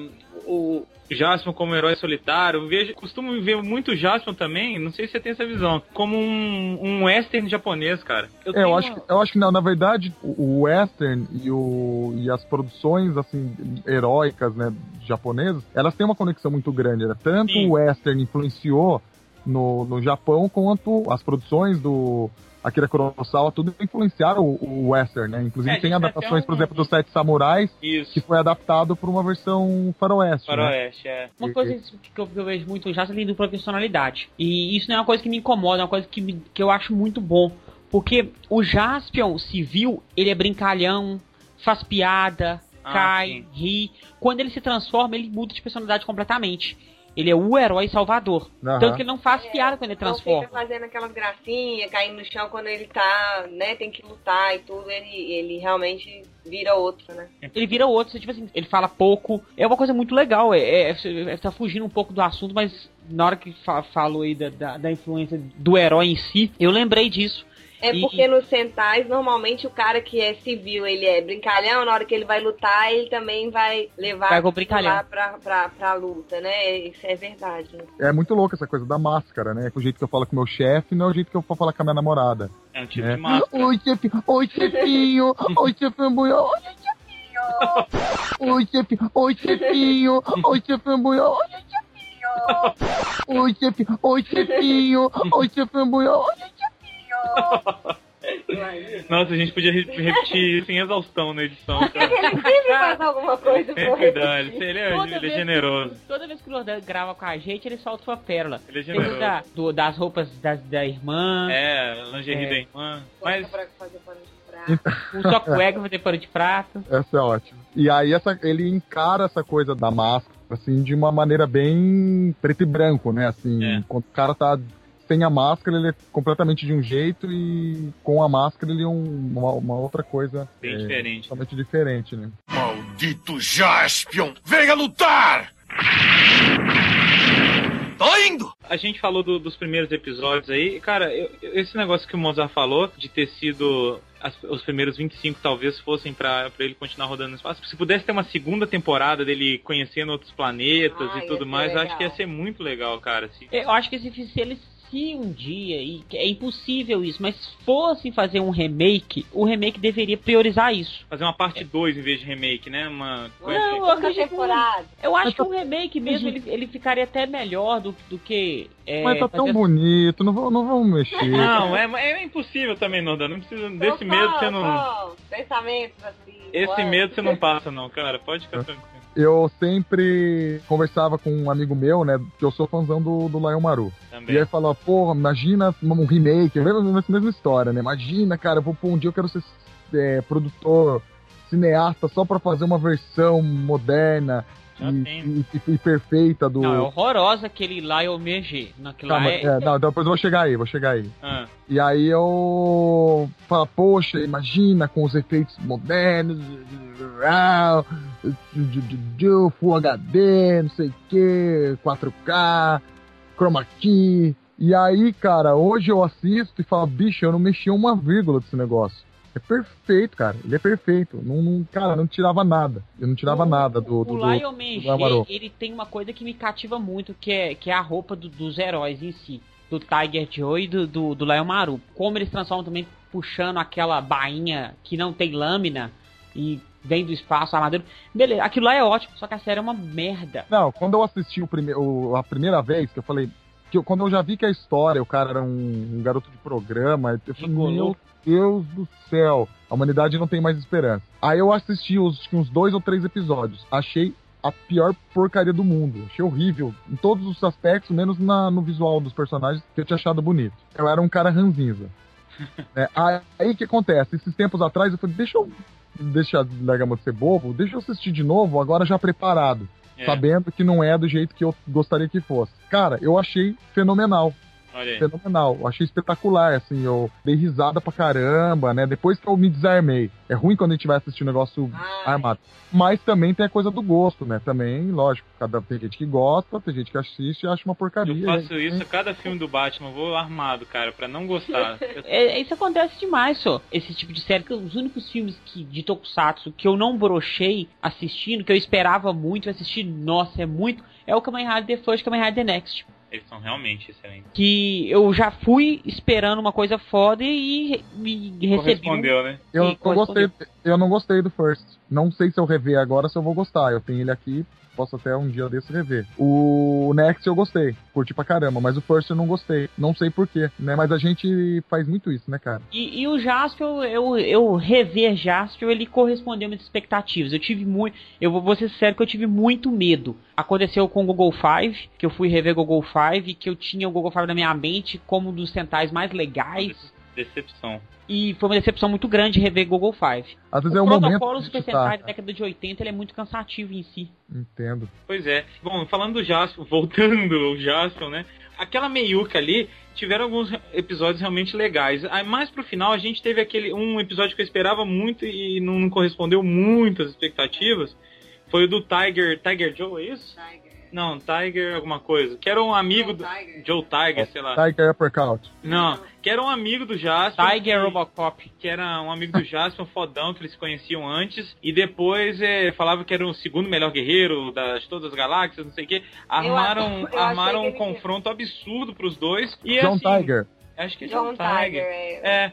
o Jaspion como herói solitário. Eu Vejo, costumo ver muito o Jaspion também, não sei se você tem essa visão, como um, um western japonês, cara. Eu É, tenho eu acho, que, eu acho que não, na verdade o o western e, o, e as produções assim heróicas, né, japonesas, elas têm uma conexão muito grande. Né? Tanto Sim. o western influenciou no, no Japão quanto as produções do Akira Kurosawa, tudo influenciaram o, o western, né? Inclusive É, tem a gente adaptações, até por um- exemplo, dos Sete Samurais, Isso. que foi adaptado para uma versão faroeste. né? Faroeste, é. Uma coisa que eu, que eu vejo muito no Jaspion é dupla personalidade. E isso não é uma coisa que me incomoda, é uma coisa que, me- que eu acho muito bom. Porque o Jaspion civil, ele é brincalhão, faz piada, Ah, cai, sim. ri. Quando ele se transforma, ele muda de personalidade completamente. Ele é o herói salvador. Aham. Tanto que ele não faz piada quando ele Não transforma. fica fazendo aquelas gracinhas, caindo no chão quando ele tá, né, tem que lutar e tudo, ele, ele realmente vira outro, né? Ele vira outro, tipo assim, ele fala pouco. É uma coisa muito legal. É, é, é- tá fugindo um pouco do assunto, mas na hora que fa falou aí da, da, da influência do herói em si, eu lembrei disso. É E- porque nos centais, normalmente o cara que é civil, ele é brincalhão, na hora que ele vai lutar, ele também vai levar Vai com lá pra, pra, pra luta, né? Isso é verdade. né? É muito louco essa coisa da máscara, né? O jeito que eu falo com meu chefe não é o jeito que eu vou falar com a minha namorada. É um tipo É. de máscara. Oi, chefe. Oi, chefinho. Oi, chefinho. Oi, chefinho. Oi, chefinho. Oi, chefinho. Oi, chefinho. Oi, chefinho. Oi, chefinho. Oi, chefinho. Oi, chefinho. Oi, chefinho. Nossa, a gente podia re- repetir isso em exaustão na edição, cara. Ele sempre faz alguma coisa pra que cuidar, repetir. ele, ele é, Toda ele é generoso. Toda vez que o Lordan grava com a gente, ele solta uma pérola. Ele é Tem generoso. da, do- das roupas da, da irmã. É, lingerie É. da irmã. Mas fazer. Um só cueca pra ter pano de prato. Essa é ótima. E aí essa, ele encara essa coisa da máscara, assim, de uma maneira bem preto e branco, né? Assim, É. quando o cara tá sem a máscara, ele é completamente de um jeito e com a máscara ele é um- uma, uma outra coisa. Bem é, diferente. Totalmente diferente, né? Maldito Jaspion! Venha lutar! Tô indo! a gente falou do- dos primeiros episódios aí. e, Cara, eu- esse negócio que o Mozart falou, de ter sido. as- os primeiros 25 talvez fossem pra, pra ele continuar rodando no espaço. Se pudesse ter uma segunda temporada dele conhecendo outros planetas Ah, e tudo mais, eu acho que ia ser muito legal, cara. assim. Eu acho que se, se ele se um dia, e é impossível isso, mas se fossem fazer um remake, o remake deveria priorizar isso. Fazer uma parte 2 em vez de remake, né? Uma coisa. Não, eu Outra acredito temporada. Eu acho que um remake mesmo ele, ele ficaria até melhor do, do que. É, Mas tá tão fazer- bonito, não, vou- não vamos mexer. Não, é, é impossível também, Nordan. Não precisa desse Então, medo você não. Pensamentos assim. Esse medo você não passa, não, cara. Pode ficar tranquilo. Eu sempre conversava com um amigo meu, né? Que eu sou fãzão do, do Lion Maru. Também. E aí falava, porra, imagina um remake, mesma, mesma história, né? Imagina, cara, eu vou, um dia eu quero ser é, produtor, cineasta, só pra fazer uma versão moderna e, e- e- perfeita do. Não, é horrorosa aquele lá eu lá Calma, é. é, não, depois eu vou chegar aí, vou chegar aí. Ah, E aí eu falo, poxa, imagina com os efeitos modernos, de- de- de- Full HD, não sei o que, 4K, Chroma Key. E aí, cara, hoje eu assisto e falo, bicho, eu não mexi uma vírgula desse negócio. É perfeito, cara. Ele é perfeito. Não, não- cara, não tirava nada. Eu não tirava nada do. do, O do, Lion. MG, ele tem uma coisa que me cativa muito, que é, que é a roupa do- dos heróis em si. Do Tiger Joe e do, do, do Lion Maru. Como eles transformam também puxando aquela bainha que não tem lâmina e vem do espaço, armadura. Beleza, aquilo lá é ótimo, só que a série é uma merda. Não, quando eu assisti o prime o- a primeira vez, que eu falei. Que eu- quando eu já vi que a história, o cara era um, um garoto de programa, eu falei, meu Deus do céu, a humanidade não tem mais esperança. Aí eu assisti os, uns dois ou três episódios. Achei a pior porcaria do mundo. Achei horrível em todos os aspectos, menos na- no visual dos personagens, que eu tinha achado bonito. Eu era um cara ranzinza. É, aí o que acontece? Esses tempos atrás eu falei, deixa eu deixa de ser bobo, deixa eu assistir de novo, agora já preparado é. sabendo que não é do jeito que eu gostaria que fosse. Cara, eu achei fenomenal. Olha aí. Fenomenal. Eu achei espetacular, assim, eu dei risada pra caramba, né? Depois que eu me desarmei. É ruim quando a gente vai assistir um negócio armado. Mas também tem a coisa do gosto, né? Também, lógico, cada, tem gente que gosta, tem gente que assiste e acha uma porcaria. Eu faço isso a cada filme do Batman, eu vou armado, cara, pra não gostar. É, isso acontece demais, só. Esse tipo de série. que Os únicos filmes que, de Tokusatsu que eu não brochei assistindo, que eu esperava muito assistir, nossa, é muito, é o Kamen Rider The First, Kamen Rider The Next. Eles são realmente excelentes. Que eu já fui esperando uma coisa foda e, e, e recebi. um- Correspondeu, né? Eu não, gostei, eu não gostei do First. Não sei se eu rever agora, se eu vou gostar. Eu tenho ele aqui, posso até um dia desse rever. O Next eu gostei, curti pra caramba, mas o First eu não gostei. Não sei porquê, né? Mas a gente faz muito isso, né, cara? E, e o Jaspion, eu, eu rever Jaspion, ele correspondeu às minhas expectativas. Eu tive muito. Eu vou ser sincero que eu tive muito medo. Aconteceu com o Google Five, que eu fui rever Google Five, que eu tinha o Google Five na minha mente como um dos centais mais legais. Decepção. E foi uma decepção muito grande rever Google Five. Às vezes o é momento. protocolo Super Sentai da década de 80 ele é muito cansativo em si. Entendo. Pois é. Bom, falando do Jaspion, voltando ao Jaspion, né? Aquela meiuca ali, tiveram alguns episódios realmente legais. Aí mais pro final a gente teve aquele um episódio que eu esperava muito e não, correspondeu muito às expectativas. Foi o do Tiger, Tiger Joe, é isso? Não, Tiger alguma coisa. Que era um amigo do Joe Tiger, sei lá. Tiger Uppercut. Não, que era um amigo do Jaspion. Tiger que- Robocop. Que era um amigo do Jaspion, fodão, que eles se conheciam antes. E depois é, falava que era o segundo melhor guerreiro das todas as galáxias, não sei o quê. Armaram, eu achei armaram um confronto absurdo pros dois. E John assim, Tiger. Acho que é John John Tiger. Tiger, é. É.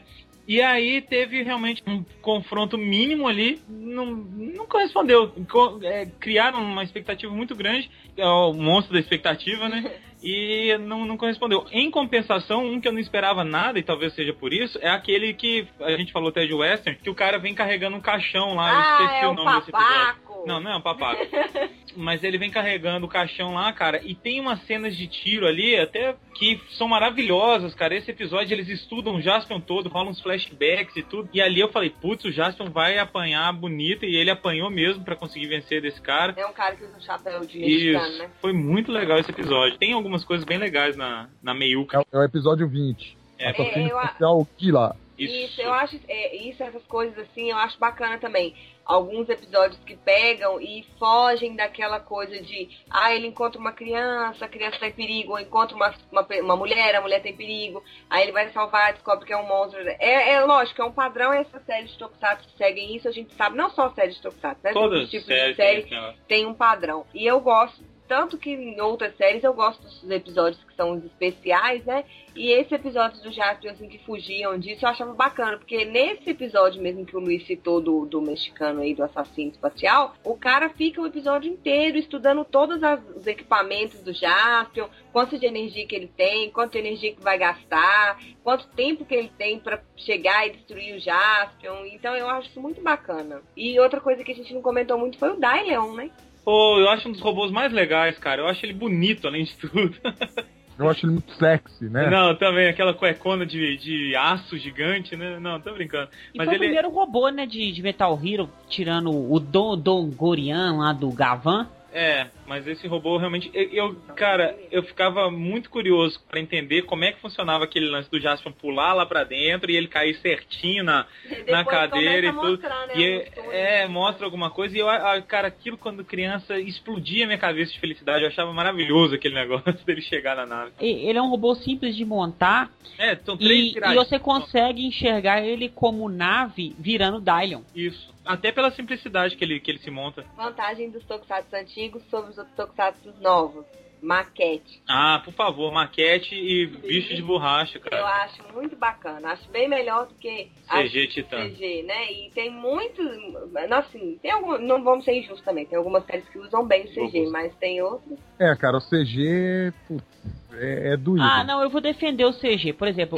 E aí teve realmente um confronto mínimo ali, não, não correspondeu. Co- é, criaram uma expectativa muito grande, é o monstro da expectativa, né? e não, não correspondeu. Em compensação, um que eu não esperava nada, e talvez seja por isso, é aquele que a gente falou até de Western, que o cara vem carregando um caixão lá, eu Ah, esqueci é o o nome desse episódio. Não, não é um papaco. Mas ele vem carregando o caixão lá, cara, e tem umas cenas de tiro ali, até que são maravilhosas, cara. Esse episódio eles estudam o Jaspion todo, rolam uns flashbacks e tudo. E ali eu falei, putz, o Jaspion vai apanhar bonito, e ele apanhou mesmo pra conseguir vencer desse cara. É um cara que usa um chapéu de mexicano, Isso, né? foi muito legal esse episódio. Tem algumas coisas bem legais na, na meiuca. É o episódio 20. É. Assassino É, eu a- Especial Killa. Isso. eu acho, é, isso, essas coisas assim, eu acho bacana também. Alguns episódios que pegam e fogem daquela coisa de, ah, ele encontra uma criança, a criança tá em perigo, ou encontra uma, uma, uma mulher, a mulher tem perigo, aí ele vai salvar, descobre que é um monstro. É, é lógico, é um padrão essas séries de Tokusatsu seguem isso, a gente sabe, não só séries de Tokusatsu, né? Todas Todos os as tipos séries de série aquela- tem um padrão. E eu gosto, tanto que em outras séries eu gosto dos episódios que são os especiais, né? E esse episódio do Jasper, assim, que fugiam disso, eu achava bacana, porque nesse episódio mesmo que o Luiz citou do, do mexicano aí, do assassino espacial, o cara fica o episódio inteiro estudando todos as- os equipamentos do Jaspion, quanto de energia que ele tem, quanto de energia que vai gastar, quanto tempo que ele tem pra chegar e destruir o Jaspion. Então eu acho isso muito bacana. E outra coisa que a gente não comentou muito foi o Daileon, né? Pô, eu acho um dos robôs mais legais, cara. Eu acho ele bonito, além de tudo. Eu acho ele muito sexy, né? Não, também, aquela cuecona de, de aço gigante, né? Não, tô brincando. E Mas foi o ele. primeiro robô, né, de, de Metal Hero, tirando o Don, Don Gorian lá do Gavan. É, mas esse robô realmente. Eu, eu- cara, eu ficava muito curioso pra entender como é que funcionava aquele lance do Jaspion pular lá pra dentro e ele cair certinho na, na cadeira e tudo. mostrar, né, e túneis. é, mostra alguma coisa. E eu, cara, aquilo quando criança explodia minha cabeça de felicidade. Eu achava maravilhoso aquele negócio dele chegar na nave. E- Ele é um robô simples de montar É, são três e, e você consegue enxergar ele como nave virando Dylion. Isso. Até pela simplicidade que ele, que ele se monta. Vantagem dos Tokusatsu antigos sobre os outros Tokusatsu novos. Maquete. Ah, por favor, maquete e bicho de borracha, Eu cara. acho muito bacana. Acho bem melhor do que CG Titã. CG, né? E tem muitos. Assim, tem algum, não vamos ser injustos também. Tem algumas séries que usam bem o CG, mas tem outras. É, cara, o CG, putz, é, é doído. Ah, não, eu vou defender o CG. Por exemplo,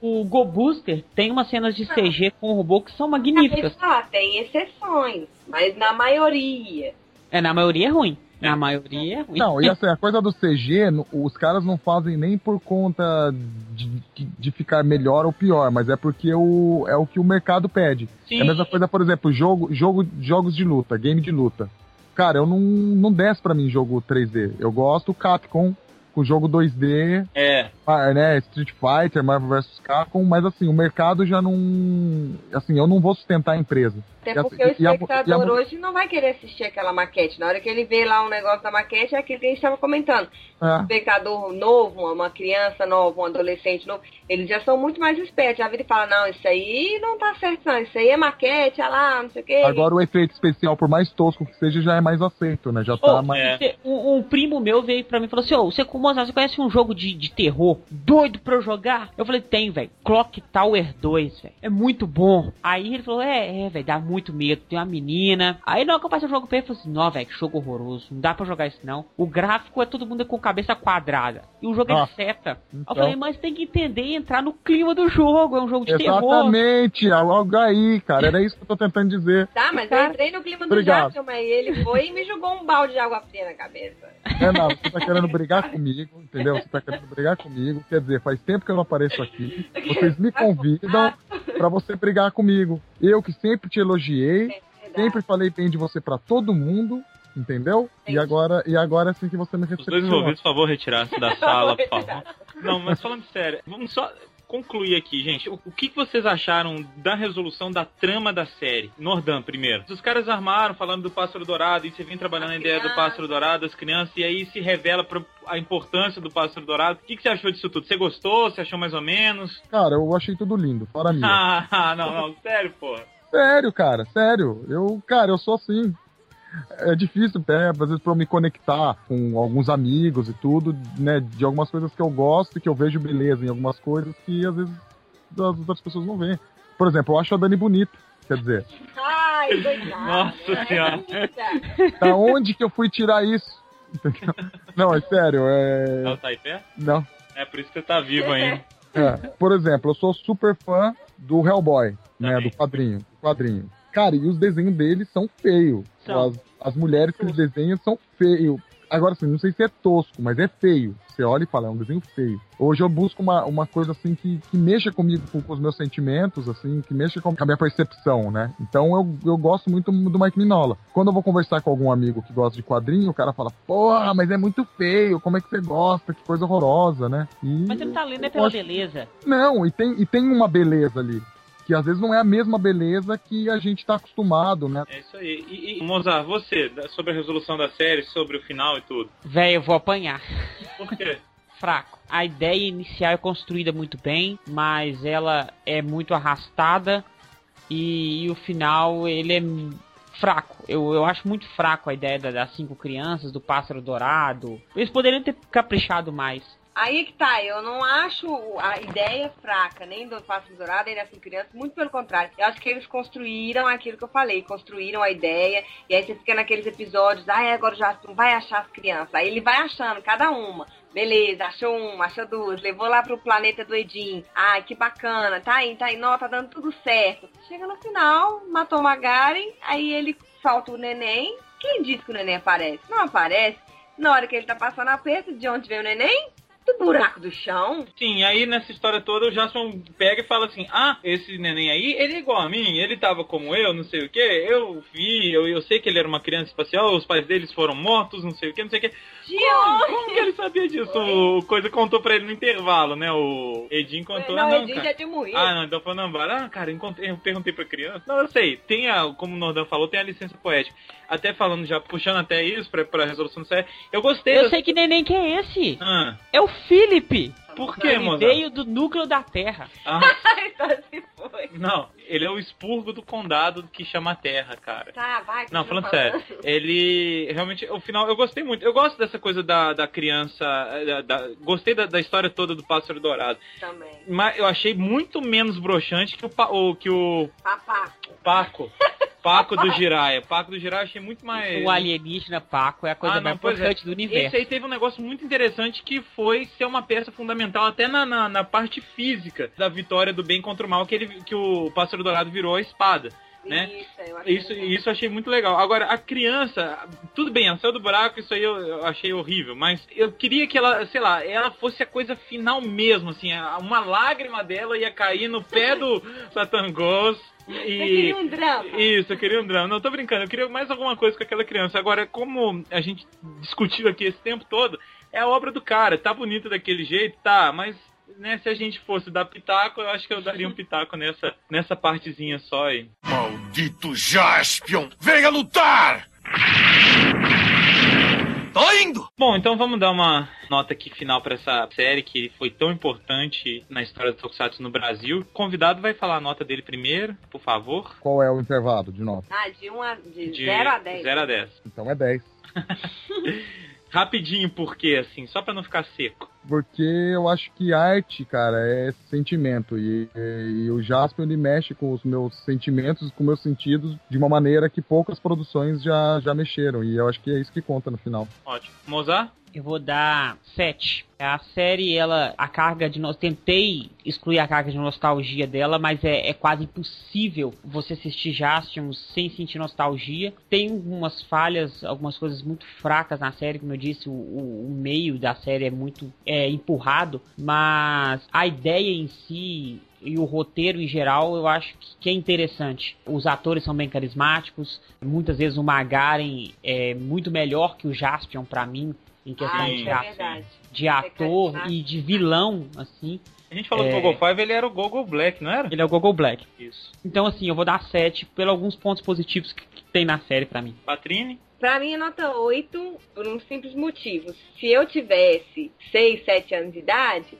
o, o Go Booster tem umas cenas de CG com o robô que são magníficas. Ah, tem exceções, mas na maioria. É, na maioria é ruim. Na maioria é ruim. Não, e assim, a coisa do CG, os caras não fazem nem por conta de, de ficar melhor ou pior, mas é porque o, é o que o mercado pede. Sim. É a mesma coisa, por exemplo, jogo, jogo, jogos de luta, game de luta. Cara, eu não, não desce pra mim jogo 3D. Eu gosto Capcom com jogo 2D, É. ah, né, Street Fighter, Marvel vs Capcom, mas assim, o mercado já não. Assim, eu não vou sustentar a empresa. Até E a- porque o e a- espectador e a- hoje não vai querer assistir aquela maquete. Na hora que ele vê lá um negócio da maquete, é aquilo que a gente estava comentando. É. Um espectador novo, uma- criança nova, um adolescente novo, eles já são muito mais espertos. Já vira e fala, não, isso aí não tá certo não, isso aí é maquete, olha lá, não sei o quê. Agora o efeito especial, por mais tosco que seja, já é mais aceito, né? Já tá Ô, mais. você- um, um primo meu veio pra mim e falou assim: Ô, você, Mozart, você conhece um jogo de, de terror doido pra eu jogar? Eu falei: tem, velho. Clock Tower 2, velho. É muito bom. Aí ele falou: é, é, velho, dá muito medo. Tem uma menina. Aí na hora que eu passei o jogo pra ele, eu falei assim: não, velho, que jogo horroroso. Não dá pra jogar isso não. O gráfico é todo mundo com cabeça quadrada. E o jogo é Ah, de seta. Aí então. eu falei: mas tem que entender e entrar no clima do jogo. É um jogo de terror. Exatamente, é logo aí, cara. Era isso que eu tô tentando dizer. Tá, mas eu entrei no clima do Obrigado. Jackson, mas ele foi e me jogou um balde de água fria na cabeça. É, não, você tá querendo brigar comigo, entendeu? Você tá querendo brigar comigo. Quer dizer, faz tempo que eu não apareço aqui. Vocês me convidam pra você brigar comigo. Eu que sempre te elogiei, sempre falei bem de você pra todo mundo, entendeu? E agora, e agora é assim que você me Os dois envolvidos, por favor, retirar-se da sala, por favor. Não, mas falando sério, vamos só concluir aqui, gente. O, o que, que vocês acharam da resolução da trama da série? Nordan, primeiro. Os caras armaram falando do pássaro dourado, e você vem trabalhando a ideia do pássaro dourado, das crianças, e aí se revela pro- a importância do pássaro dourado. O que, que você achou disso tudo? Você gostou? Você achou mais ou menos? Cara, eu achei tudo lindo, fora a minha. Ah, não, não, sério, porra. Sério, cara, sério. Eu, cara, eu sou assim. É difícil até, às vezes, pra eu me conectar com alguns amigos e tudo, né? De algumas coisas que eu gosto e que eu vejo beleza em algumas coisas que às vezes as outras pessoas não veem. Por exemplo, eu acho a Dani bonita. Quer dizer, Ai, coitado. Nossa senhora. da onde que eu fui tirar isso? Entendeu? Não, é sério, é. Ela tá aí perto? Não. É por isso que você tá vivo ainda. É, por exemplo, eu sou super fã do Hellboy, né? Do quadrinho. Do quadrinho. Cara, e os desenhos dele são feios. As, as mulheres que ele desenha são feios. Agora, assim, não sei se é tosco, mas é feio. Você olha e fala, é um desenho feio. Hoje eu busco uma, uma coisa, assim, que, que mexa comigo, com, com os meus sentimentos, assim, que mexa com a minha percepção, né? Então eu, eu gosto muito do Mike Minola. Quando eu vou conversar com algum amigo que gosta de quadrinho, o cara fala, porra, mas é muito feio, como é que você gosta? Que coisa horrorosa, né? E Mas você não tá lendo é pela acho- beleza. não, e tem, e tem uma beleza ali. Que às vezes não é a mesma beleza que a gente tá acostumado, né? É isso aí. E, e Mozart, você, sobre a resolução da série, sobre o final e tudo. Véi, eu vou apanhar. Por quê? Fraco. A ideia inicial é construída muito bem, mas ela é muito arrastada e, e o final ele é fraco. Eu, eu acho muito fraco a ideia da- das cinco crianças, do pássaro dourado. Eles poderiam ter caprichado mais. Aí que tá, eu não acho a ideia fraca, nem do Pássaro Dourado, das cinco crianças, muito pelo contrário. Eu acho que eles construíram aquilo que eu falei, construíram a ideia, e aí você fica naqueles episódios, ah, agora o vai achar as crianças. Aí ele vai achando cada uma. Beleza, achou uma, achou duas, levou lá pro planeta do Edin. Ah, que bacana, tá aí, tá aí, não, tá dando tudo certo. Chega no final, matou o Magaren, aí ele solta o neném. Quem disse que o neném aparece? Não aparece. Na hora que ele tá passando aperto, de onde veio o neném? Do buraco do chão. Sim, aí nessa história toda o Jason pega e fala assim: Ah, esse neném aí, ele é igual a mim, ele tava como eu, não sei o que, eu vi, eu, eu sei que ele era uma criança espacial, os pais deles foram mortos, não sei o que, não sei o que. Como, como que ele sabia disso? O Coisa contou pra ele no intervalo, né? O Edin contou. Não, ah, o não, Edin cara. já tinha morrido. Ah, não, então foi Nambara. Ah, cara, encontrei, eu perguntei pra criança. Não, eu sei, tem a, como o Nordão falou, tem a licença poética. Até falando já, puxando até isso pra, pra resolução do série. Eu gostei. Eu da- sei que neném que é esse. Ah, É o Philip. por que, Ele Mozart? veio do núcleo da Terra. Ah, então se foi. não, ele é o expurgo do condado que chama Terra, cara. Tá, vai. Não, falando sério, ele realmente, o final, eu gostei muito. Eu gosto dessa coisa da, da criança, da, da- gostei da, da história toda do Pássaro Dourado. Também. Mas eu achei muito menos broxante que o, o- que o Papá. Paco. Paco do Jiraya. Paco do Jiraya eu achei muito mais. O alienígena Paco é a coisa Ah, mais não, é. importante do universo. Esse aí teve um negócio muito interessante que foi ser uma peça fundamental até na, na, na parte física da vitória do bem contra o mal, que, ele, que o Pássaro Dourado virou a espada. Né? Isso, eu achei Isso, isso eu achei muito legal. Agora, a criança, tudo bem, ela saiu do buraco, isso aí eu, eu achei horrível, mas eu queria que ela, sei lá, ela fosse a coisa final mesmo, assim, uma lágrima dela ia cair no pé do Satangos. E... Você queria um drama. Isso, eu queria um drama. Não, tô brincando, eu queria mais alguma coisa com aquela criança. Agora, como a gente discutiu aqui esse tempo todo, é a obra do cara. Tá bonita daquele jeito, tá, mas né, se a gente fosse dar pitaco, eu acho que eu daria um pitaco nessa, nessa partezinha só aí. Maldito Jaspion! Venha lutar! Tô indo! Bom, então vamos dar uma nota aqui final pra essa série que foi tão importante na história do Tokusatsu no Brasil. O convidado vai falar a nota dele primeiro, por favor. Qual é o intervalo de nota? Ah, de 1 a, de De 0 a 10. 0 a 10. Então é 10. Rapidinho, por quê, assim? Só pra não ficar seco. Porque eu acho que arte, cara, é sentimento. E, e- e o Jasper ele mexe com os meus sentimentos, com meus sentidos, de uma maneira que poucas produções já, já mexeram. E eu acho que é isso que conta no final. Ótimo. Mozart? Eu vou dar 7. A série, ela, a carga de. no- Tentei excluir a carga de nostalgia dela, mas é, é quase impossível você assistir Jaspion sem sentir nostalgia. Tem algumas falhas, algumas coisas muito fracas na série, como eu disse, o, o- o meio da série é muito é, empurrado, mas a ideia em si e o roteiro em geral eu acho que, que é interessante. Os atores são bem carismáticos, muitas vezes o Magaren é muito melhor que o Jaspion pra mim em questão Ah, de, é a- verdade. de ator e de vilão, assim. A gente falou É. do Gogo Five, ele era o Gogo Black, não era? Ele é o Google Black. Isso. Então, assim, eu vou dar 7 pelos alguns pontos positivos que, que tem na série pra mim. Patrine? Pra mim é nota 8 por um simples motivo. Se eu tivesse 6, 7 anos de idade,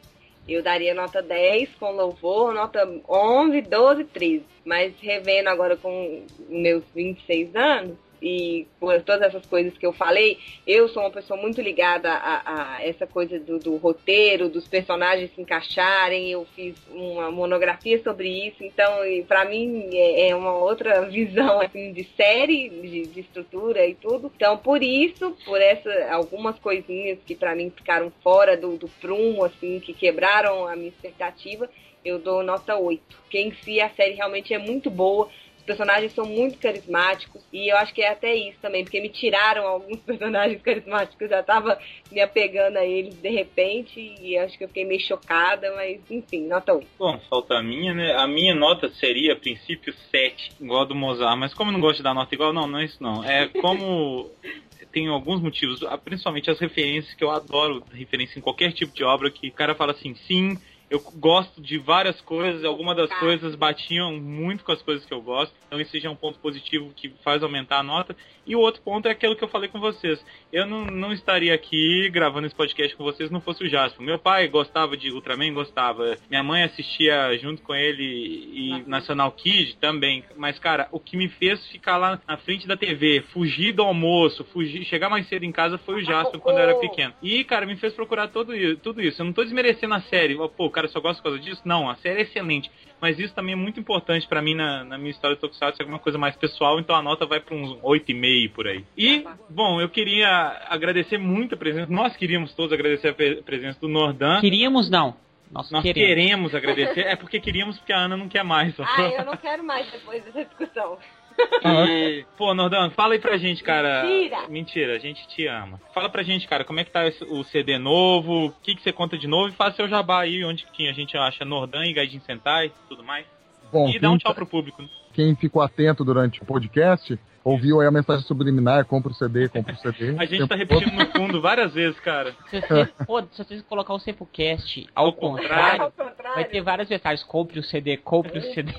eu daria nota 10 com louvor, nota 11, 12, 13. Mas revendo agora com meus 26 anos, e por todas essas coisas que eu falei, eu sou uma pessoa muito ligada a, a essa coisa do, do, roteiro, dos personagens se encaixarem. Eu fiz uma monografia sobre isso, então para mim é, é, uma outra visão assim de série, de, de, estrutura e tudo. Então por isso, por essa algumas coisinhas que para mim ficaram fora do, do prumo, assim, que quebraram a minha expectativa, eu dou nota 8. Porque em si a série realmente é muito boa os personagens são muito carismáticos e eu acho que é até isso também, porque me tiraram alguns personagens carismáticos, eu já tava me apegando a eles de repente e acho que eu fiquei meio chocada, mas enfim, nota 8. Bom, falta a minha, né? A minha nota seria, a princípio, 7, igual a do Mozart, mas como eu não gosto de dar nota igual, não, não é isso não. É como tem alguns motivos, principalmente as referências que eu adoro referência em qualquer tipo de obra que o cara fala assim, sim, eu gosto de várias coisas, algumas das tá. coisas batiam muito com as coisas que eu gosto, então esse já é um ponto positivo que faz aumentar a nota. E o outro ponto é aquilo que eu falei com vocês. Eu não, não estaria aqui gravando esse podcast com vocês se não fosse o Jasper. Meu pai gostava de Ultraman, gostava. Minha mãe assistia junto com ele e National Kid também. Mas, cara, o que me fez ficar lá na frente da TV, fugir do almoço, fugir, chegar mais cedo em casa foi o Jasper quando eu era pequeno. E, cara, me fez procurar tudo isso. Tudo isso. Eu não tô desmerecendo a série. Pô, o cara só gosta por causa disso? Não, a série é excelente mas isso também é muito importante para mim na, na, minha história de Tokusatsu, é alguma coisa mais pessoal, então a nota vai para uns 8,5 por aí. E, bom, eu queria agradecer muito a presença, nós queríamos todos agradecer a presença do Nordan. Queríamos não. Nós, Nós queremos. queremos. agradecer. É porque queríamos, porque a Ana não quer mais. Ah, eu não quero mais depois dessa discussão. E, pô, Nordão, fala aí pra gente, cara. Mentira! Mentira, a gente te ama. Fala pra gente, cara, como é que tá o CD novo, o que, que você conta de novo e faz seu jabá aí, onde que a gente acha Nordan e Gaijin Sentai e tudo mais. Bom, e dá um tchau pro público. Né? Quem ficou atento durante o podcast, ouviu aí a mensagem subliminar, compra o CD, compra o CD. a gente tá repetindo no fundo várias vezes, cara. Se você, pô, se você colocar o Sempocast ao, ao contrário, contrário, vai ter várias mensagens. Compre o CD, compre o CD.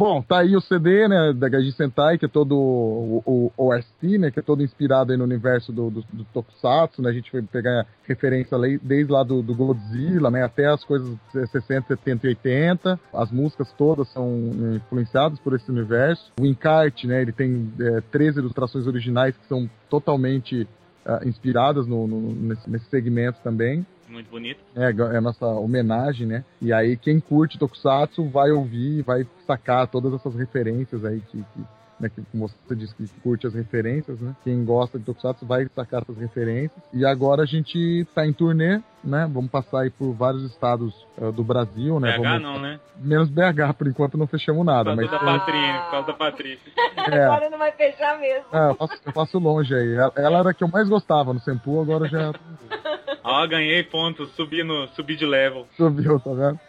Bom, tá aí o CD, né, da Gaji Sentai, que é todo o, o OST, né, que é todo inspirado no universo do, do, do Tokusatsu, né, a gente foi pegar referência desde lá do, do, Godzilla, né, até as coisas 60, 70 e 80, as músicas todas são influenciadas por esse universo. O encarte, né, ele tem é, 13 ilustrações originais que são totalmente uh, inspiradas no, no, nesse, nesse segmento também muito bonito. É, é a nossa homenagem, né? E aí quem curte Tokusatsu vai ouvir, vai sacar todas essas referências aí que, que né, que como você disse que curte as referências, né? Quem gosta de Tokusatsu vai sacar essas referências. E agora a gente tá em turnê, né? Vamos passar aí por vários estados uh, do Brasil, né? BH Vamos... não, né? Menos BH, por enquanto não fechamos nada. Por mas... da Patrícia, por causa da Patrícia. É. Agora não vai fechar mesmo. É, eu faço, eu faço longe aí. Ela, ela, era a que eu mais gostava no Sempu, agora já... Ó, ganhei ponto, subi, no, subi de level. Subiu, tá vendo?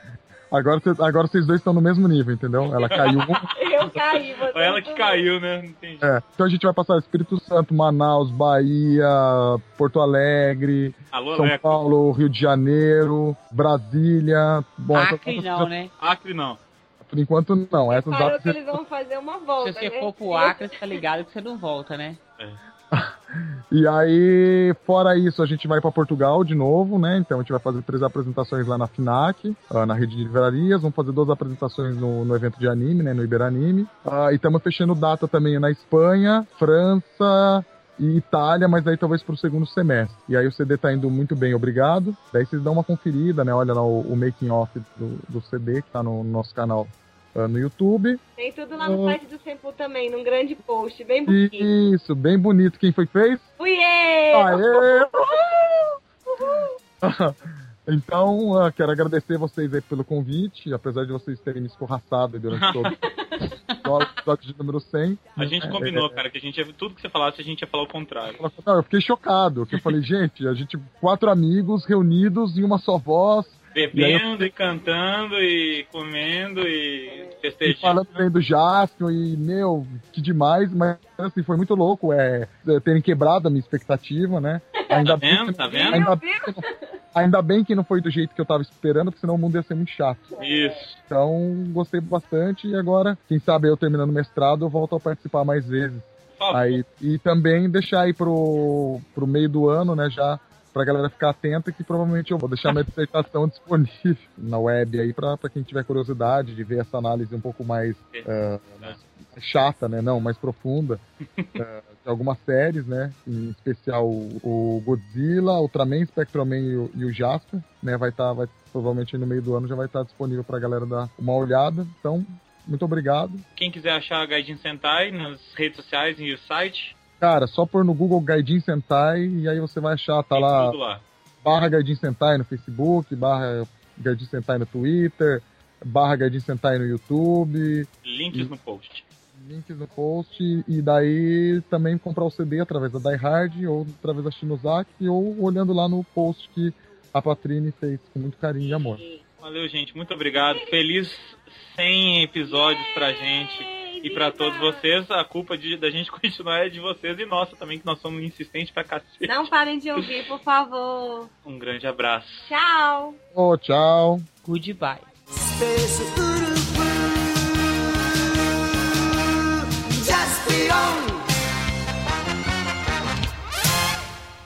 Agora, agora vocês dois estão no mesmo nível, entendeu? Ela caiu. Eu caí, você. Foi ela que caiu, né? Entendi. É. Então a gente vai passar Espírito Santo, Manaus, Bahia, Porto Alegre, Alô, São Leco. Paulo, Rio de Janeiro, Brasília. Bom, Acre não, né? Acre não. Por enquanto não. Essas datas que eles vão fazer uma volta. Se você né? for pro Acre, você tá ligado que você não volta, né? É. E aí, fora isso, a gente vai para Portugal de novo, né? Então a gente vai fazer três apresentações lá na FINAC, uh, na rede de livrarias. Vamos fazer duas apresentações no, no evento de anime, né? No Iberanime. Uh, e estamos fechando data também na Espanha, França, e Itália, mas aí talvez pro segundo semestre. E aí o CD tá indo muito bem, obrigado. Daí vocês dão uma conferida, né? Olha lá o, o making off do, do CD que tá no, no nosso canal uh, no YouTube. Tem tudo lá no uh, site do Sempu também, num grande post, bem bonito. Isso, bem bonito. Quem foi que fez? Fui eu! Aê! Então, uh, quero agradecer vocês aí pelo convite, apesar de vocês terem me escorraçado durante todo o episódio de número 100. A gente combinou, é, cara, que a gente ia, tudo que você falasse, a gente ia falar o contrário. Não, eu fiquei chocado, que eu falei, gente, a gente, quatro amigos reunidos em uma só voz, Bebendo e, e, cantando e comendo e festejando. E falando bem do Jaspion e, meu, que demais, mas assim, foi muito louco é, terem quebrado a minha expectativa, né? Ainda tá vendo? Bem, tá vendo? Ainda, ainda, bem que não foi do jeito que eu tava esperando, porque senão o mundo ia ser muito chato. Isso. Então, gostei bastante e agora, quem sabe eu terminando o mestrado, eu volto a participar mais vezes. Aí, e também deixar aí pro, pro meio do ano, né, já pra galera ficar atenta que provavelmente eu vou deixar minha dissertação disponível na web aí pra, pra quem tiver curiosidade de ver essa análise um pouco mais, uh, mais chata, né? Não, mais profunda uh, de algumas séries, né? Em especial o Godzilla, Ultraman, Spectroman e o, e o Jasper, né? Vai estar, tá, vai, provavelmente no meio do ano já vai estar tá disponível pra galera dar uma olhada. Então, muito obrigado. Quem quiser achar a Gaijin Sentai nas redes sociais e o site, Cara, só pôr no Google Gaijin Sentai e aí você vai achar, tá lá, lá, barra Gaijin Sentai no Facebook, barra Gaijin Sentai no Twitter, barra Gaijin Sentai no YouTube. Links e, no post. Links no post e daí também comprar o CD através da Die Hard ou através da Shinozaki ou olhando lá no post que a Patrine fez com muito carinho e amor. Valeu, gente. Muito obrigado. Feliz 100 episódios pra gente e para todos vocês, a culpa de, da gente continuar é de vocês e nossa também, que nós somos insistentes pra cacete. Não parem de ouvir, por favor. Um grande abraço. Tchau. Oh, tchau. Goodbye. Just the only